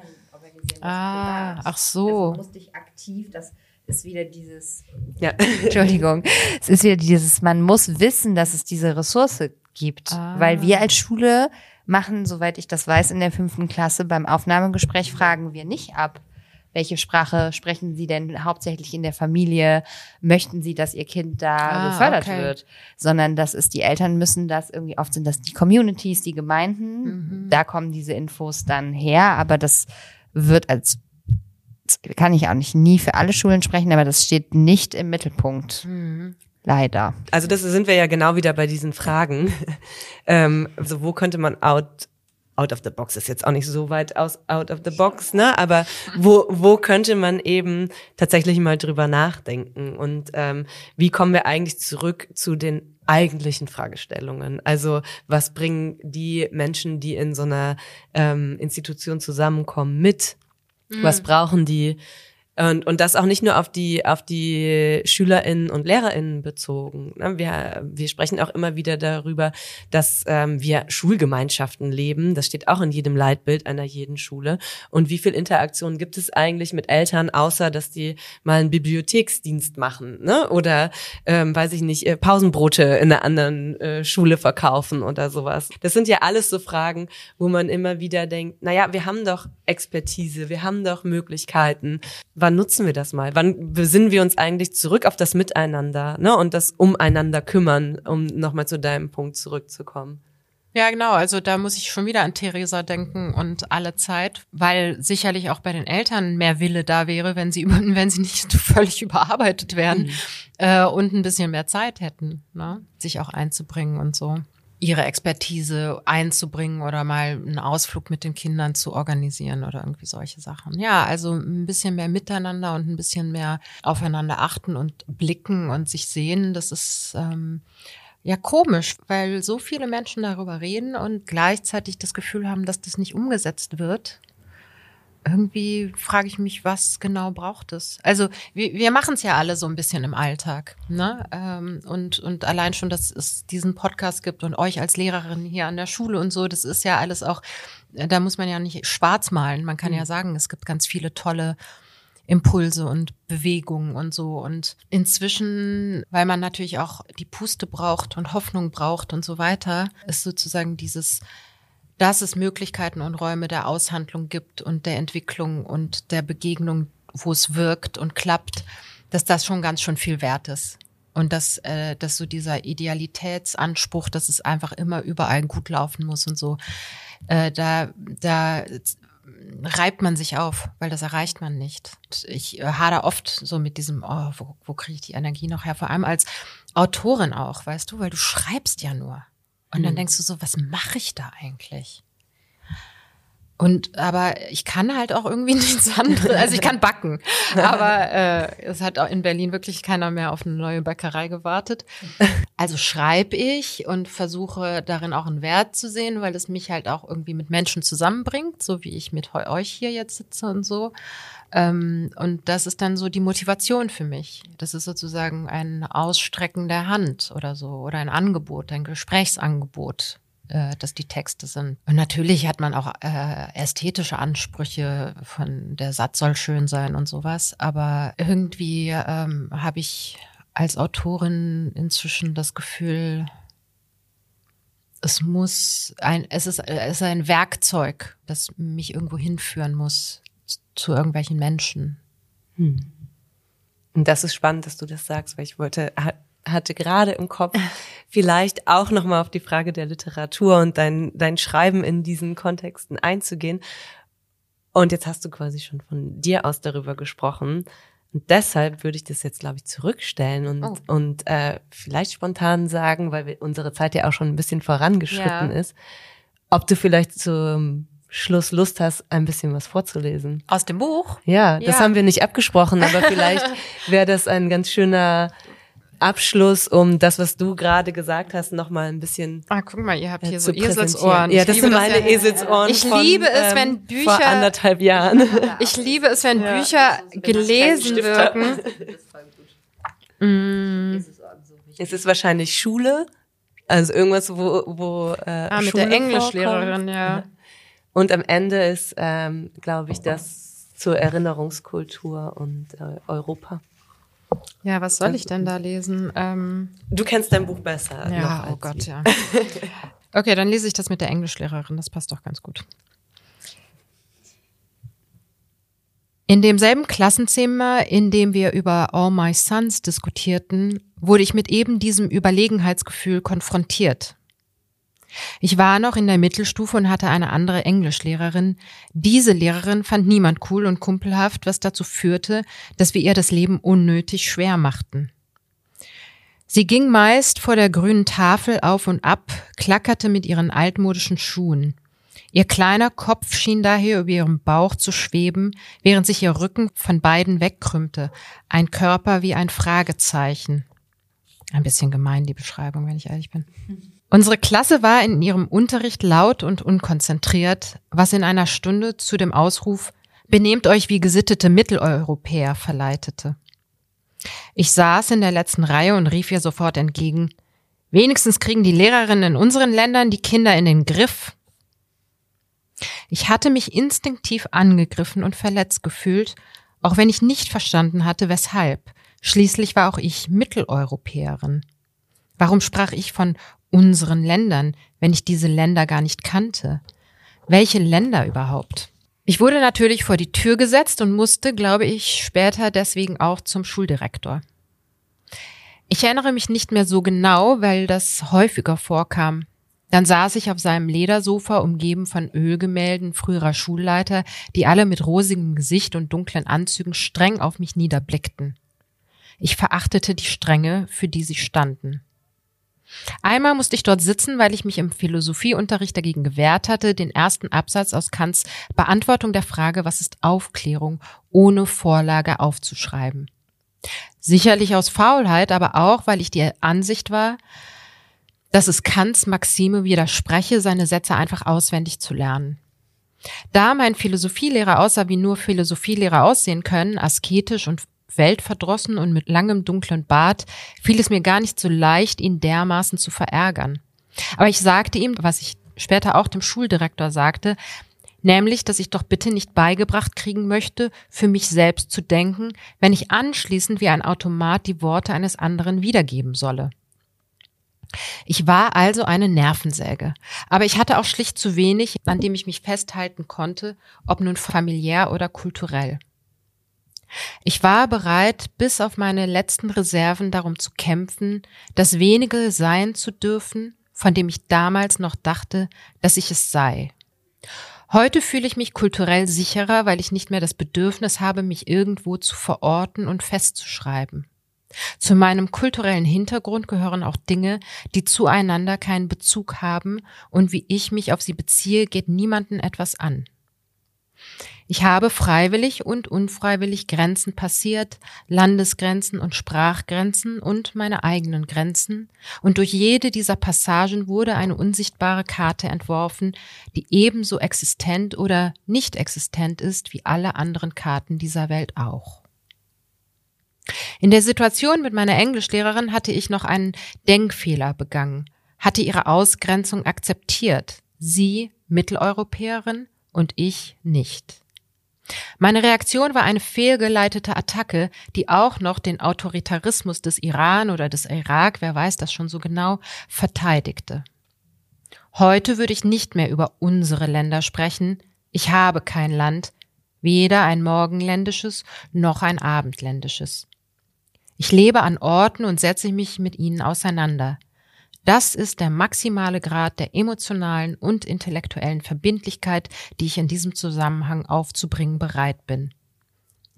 Ah, ach so. Also musste ich aktiv, das ist wieder dieses, ja. Entschuldigung, es ist wieder dieses, man muss wissen, dass es diese Ressource gibt, ah. weil wir als Schule machen, soweit ich das weiß, in der fünften Klasse beim Aufnahmegespräch fragen wir nicht ab. Welche Sprache sprechen Sie denn hauptsächlich in der Familie? Möchten Sie, dass Ihr Kind da ah, gefördert okay. wird? Sondern das ist, die Eltern müssen das irgendwie, oft sind das die Communities, die Gemeinden, mhm. da kommen diese Infos dann her, aber das wird als kann ich auch nicht nie für alle Schulen sprechen, aber das steht nicht im Mittelpunkt. Mhm. Leider. Also das sind wir ja genau wieder bei diesen Fragen. ähm, also wo könnte man out out of the box ist jetzt auch nicht so weit aus out of the box, ne? Aber wo wo könnte man eben tatsächlich mal drüber nachdenken und ähm, wie kommen wir eigentlich zurück zu den eigentlichen Fragestellungen. Also was bringen die Menschen, die in so einer ähm, Institution zusammenkommen, mit? Mhm. Was brauchen die? Und, und das auch nicht nur auf die, auf die SchülerInnen und LehrerInnen bezogen. Ne? Wir, wir sprechen auch immer wieder darüber, dass ähm, wir Schulgemeinschaften leben. Das steht auch in jedem Leitbild einer jeden Schule. Und wie viel Interaktion gibt es eigentlich mit Eltern, außer dass die mal einen Bibliotheksdienst machen, ne? Oder ähm, weiß ich nicht, äh, Pausenbrote in einer anderen äh, Schule verkaufen oder sowas. Das sind ja alles so Fragen, wo man immer wieder denkt, naja, wir haben doch Expertise, wir haben doch Möglichkeiten wann nutzen wir das mal? Wann besinnen wir uns eigentlich zurück auf das Miteinander ne? und das Umeinander kümmern, um nochmal zu deinem Punkt zurückzukommen? Ja, genau. Also da muss ich schon wieder an Theresa denken und alle Zeit, weil sicherlich auch bei den Eltern mehr Wille da wäre, wenn sie, wenn sie nicht völlig überarbeitet werden mhm. äh, und ein bisschen mehr Zeit hätten, ne? sich auch einzubringen und so ihre Expertise einzubringen oder mal einen Ausflug mit den Kindern zu organisieren oder irgendwie solche Sachen. Ja, also ein bisschen mehr miteinander und ein bisschen mehr aufeinander achten und blicken und sich sehen, das ist ähm, ja komisch, weil so viele Menschen darüber reden und gleichzeitig das Gefühl haben, dass das nicht umgesetzt wird irgendwie frage ich mich, was genau braucht es? Also wir, wir machen es ja alle so ein bisschen im Alltag, ne? Ähm, und und allein schon, dass es diesen Podcast gibt und euch als Lehrerin hier an der Schule und so, das ist ja alles auch. Da muss man ja nicht schwarz malen. Man kann mhm. ja sagen, es gibt ganz viele tolle Impulse und Bewegungen und so. Und inzwischen, weil man natürlich auch die Puste braucht und Hoffnung braucht und so weiter, ist sozusagen dieses, dass es Möglichkeiten und Räume der Aushandlung gibt und der Entwicklung und der Begegnung, wo es wirkt und klappt, dass das schon ganz schön viel wert ist. Und dass, äh, dass so dieser Idealitätsanspruch, dass es einfach immer überall gut laufen muss und so, äh, da, da reibt man sich auf, weil das erreicht man nicht. Ich äh, hader oft so mit diesem, oh, wo, wo kriege ich die Energie noch her? Vor allem als Autorin auch, weißt du, weil du schreibst ja nur. Und dann mhm. denkst du so, was mache ich da eigentlich? Und aber ich kann halt auch irgendwie nichts anderes. Also ich kann backen. Aber äh, es hat auch in Berlin wirklich keiner mehr auf eine neue Bäckerei gewartet. Also schreibe ich und versuche darin auch einen Wert zu sehen, weil es mich halt auch irgendwie mit Menschen zusammenbringt, so wie ich mit euch hier jetzt sitze und so. Ähm, und das ist dann so die Motivation für mich. Das ist sozusagen ein Ausstrecken der Hand oder so oder ein Angebot, ein Gesprächsangebot äh, dass die Texte sind. Und natürlich hat man auch äh, ästhetische Ansprüche von der Satz soll schön sein und sowas. Aber irgendwie ähm, habe ich als Autorin inzwischen das Gefühl, es muss ein, es ist, es ist ein Werkzeug, das mich irgendwo hinführen muss zu irgendwelchen Menschen. Hm. Und das ist spannend, dass du das sagst, weil ich wollte hatte gerade im Kopf, vielleicht auch nochmal auf die Frage der Literatur und dein, dein Schreiben in diesen Kontexten einzugehen. Und jetzt hast du quasi schon von dir aus darüber gesprochen. Und deshalb würde ich das jetzt, glaube ich, zurückstellen und, oh. und äh, vielleicht spontan sagen, weil wir, unsere Zeit ja auch schon ein bisschen vorangeschritten ja. ist, ob du vielleicht zum Schluss Lust hast, ein bisschen was vorzulesen. Aus dem Buch? Ja, das ja. haben wir nicht abgesprochen, aber vielleicht wäre das ein ganz schöner Abschluss, um das, was du gerade gesagt hast, noch mal ein bisschen. Ah, guck mal, ihr habt hier so Eselsohren. Ja, das sind meine ja, Eselsohren. Ich von, liebe es, wenn ähm, Bücher vor anderthalb Jahren. Ich liebe es, wenn ja, Bücher gelesen wirken. Mm. Es ist wahrscheinlich Schule, also irgendwas, wo wo äh, ah, mit Schule der Englischlehrerin, ja. Und am Ende ist, ähm, glaube ich, das zur Erinnerungskultur und äh, Europa. Ja, was soll ich denn da lesen? Ähm, du kennst dein Buch besser. Ja, oh Gott, ja. Okay, dann lese ich das mit der Englischlehrerin. Das passt doch ganz gut. In demselben Klassenzimmer, in dem wir über All My Sons diskutierten, wurde ich mit eben diesem Überlegenheitsgefühl konfrontiert. Ich war noch in der Mittelstufe und hatte eine andere Englischlehrerin. Diese Lehrerin fand niemand cool und kumpelhaft, was dazu führte, dass wir ihr das Leben unnötig schwer machten. Sie ging meist vor der grünen Tafel auf und ab, klackerte mit ihren altmodischen Schuhen. Ihr kleiner Kopf schien daher über ihrem Bauch zu schweben, während sich ihr Rücken von beiden wegkrümmte, ein Körper wie ein Fragezeichen. Ein bisschen gemein, die Beschreibung, wenn ich ehrlich bin. Unsere Klasse war in ihrem Unterricht laut und unkonzentriert, was in einer Stunde zu dem Ausruf Benehmt euch wie gesittete Mitteleuropäer verleitete. Ich saß in der letzten Reihe und rief ihr sofort entgegen Wenigstens kriegen die Lehrerinnen in unseren Ländern die Kinder in den Griff. Ich hatte mich instinktiv angegriffen und verletzt gefühlt, auch wenn ich nicht verstanden hatte, weshalb. Schließlich war auch ich Mitteleuropäerin. Warum sprach ich von unseren Ländern, wenn ich diese Länder gar nicht kannte? Welche Länder überhaupt? Ich wurde natürlich vor die Tür gesetzt und musste, glaube ich, später deswegen auch zum Schuldirektor. Ich erinnere mich nicht mehr so genau, weil das häufiger vorkam. Dann saß ich auf seinem Ledersofa, umgeben von Ölgemälden früherer Schulleiter, die alle mit rosigem Gesicht und dunklen Anzügen streng auf mich niederblickten. Ich verachtete die Strenge, für die sie standen. Einmal musste ich dort sitzen, weil ich mich im Philosophieunterricht dagegen gewehrt hatte, den ersten Absatz aus Kants Beantwortung der Frage, was ist Aufklärung, ohne Vorlage aufzuschreiben. Sicherlich aus Faulheit, aber auch, weil ich die Ansicht war, dass es Kants Maxime widerspreche, seine Sätze einfach auswendig zu lernen. Da mein Philosophielehrer aussah, wie nur Philosophielehrer aussehen können, asketisch und weltverdrossen und mit langem dunklen Bart, fiel es mir gar nicht so leicht, ihn dermaßen zu verärgern. Aber ich sagte ihm, was ich später auch dem Schuldirektor sagte, nämlich, dass ich doch bitte nicht beigebracht kriegen möchte, für mich selbst zu denken, wenn ich anschließend wie ein Automat die Worte eines anderen wiedergeben solle. Ich war also eine Nervensäge, aber ich hatte auch schlicht zu wenig, an dem ich mich festhalten konnte, ob nun familiär oder kulturell. Ich war bereit, bis auf meine letzten Reserven darum zu kämpfen, das wenige sein zu dürfen, von dem ich damals noch dachte, dass ich es sei. Heute fühle ich mich kulturell sicherer, weil ich nicht mehr das Bedürfnis habe, mich irgendwo zu verorten und festzuschreiben. Zu meinem kulturellen Hintergrund gehören auch Dinge, die zueinander keinen Bezug haben, und wie ich mich auf sie beziehe, geht niemanden etwas an. Ich habe freiwillig und unfreiwillig Grenzen passiert, Landesgrenzen und Sprachgrenzen und meine eigenen Grenzen, und durch jede dieser Passagen wurde eine unsichtbare Karte entworfen, die ebenso existent oder nicht existent ist wie alle anderen Karten dieser Welt auch. In der Situation mit meiner Englischlehrerin hatte ich noch einen Denkfehler begangen, hatte ihre Ausgrenzung akzeptiert, sie Mitteleuropäerin und ich nicht. Meine Reaktion war eine fehlgeleitete Attacke, die auch noch den Autoritarismus des Iran oder des Irak, wer weiß das schon so genau, verteidigte. Heute würde ich nicht mehr über unsere Länder sprechen. Ich habe kein Land, weder ein morgenländisches noch ein abendländisches. Ich lebe an Orten und setze mich mit ihnen auseinander. Das ist der maximale Grad der emotionalen und intellektuellen Verbindlichkeit, die ich in diesem Zusammenhang aufzubringen bereit bin.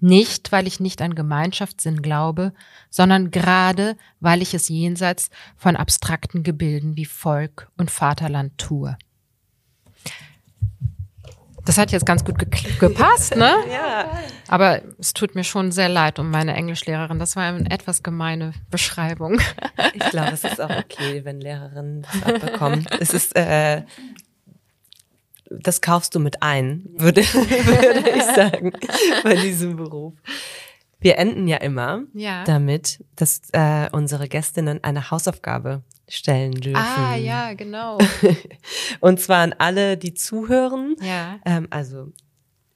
Nicht, weil ich nicht an Gemeinschaftssinn glaube, sondern gerade, weil ich es jenseits von abstrakten Gebilden wie Volk und Vaterland tue. Das hat jetzt ganz gut ge gepasst, ne? Ja. Aber es tut mir schon sehr leid um meine Englischlehrerin. Das war eine etwas gemeine Beschreibung. Ich glaube, es ist auch okay, wenn Lehrerinnen das abbekommen. Es ist, äh, das kaufst du mit ein, würde, würde ich sagen, bei diesem Beruf. Wir enden ja immer Ja. damit, dass äh, unsere Gästinnen eine Hausaufgabe stellen dürfen. Ah, ja, genau. Und zwar an alle, die zuhören. Ja. Ähm, also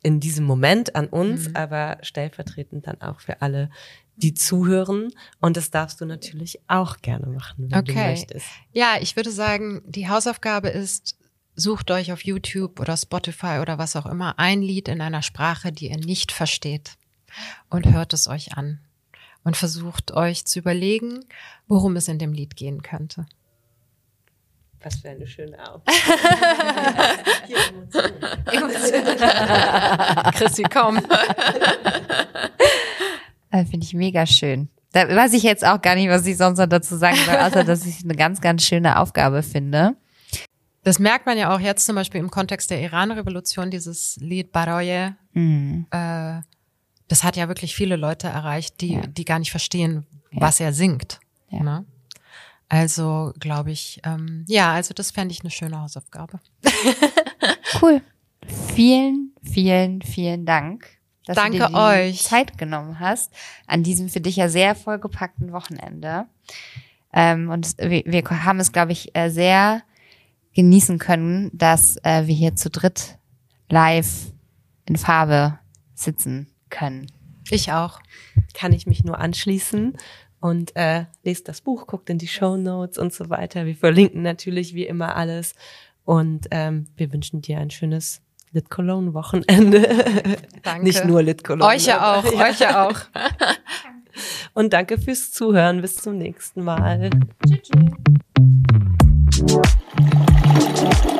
in diesem Moment an uns, Mhm. aber stellvertretend dann auch für alle, die zuhören. Und das darfst du natürlich auch gerne machen, wenn du Okay. möchtest. Ja, ich würde sagen, die Hausaufgabe ist, sucht euch auf YouTube oder Spotify oder was auch immer ein Lied in einer Sprache, die ihr nicht versteht und hört es euch an und versucht euch zu überlegen, worum es in dem Lied gehen könnte. Was für eine schöne Aufgabe. Chrissy, komm. Äh, Finde ich mega schön. Da weiß ich jetzt auch gar nicht, was ich sonst noch dazu sagen soll, außer dass ich eine ganz, ganz schöne Aufgabe finde. Das merkt man ja auch jetzt zum Beispiel im Kontext der Iran-Revolution, dieses Lied Baroye. Mhm. Äh, das hat ja wirklich viele Leute erreicht, die, Ja. die gar nicht verstehen, Ja. was er singt. Ja. Ne? Also glaube ich, ähm, ja, also das fände ich eine schöne Hausaufgabe. Cool. Vielen, vielen, vielen Dank, dass Danke du dir die euch. Zeit genommen hast an diesem für dich ja sehr vollgepackten Wochenende. Ähm, und wir, wir haben es, glaube ich, äh, sehr genießen können, dass äh, wir hier zu dritt live in Farbe sitzen können. Ich auch. Kann ich mich nur anschließen. Und äh, lest das Buch, guckt in die Show Notes und so weiter. Wir verlinken natürlich wie immer alles. Und ähm, wir wünschen dir ein schönes Lit Cologne Wochenende. Danke. Nicht nur Lit Cologne. Euch ja auch, euch ja auch. Und danke fürs Zuhören. Bis zum nächsten Mal. Tschüss. tschüss.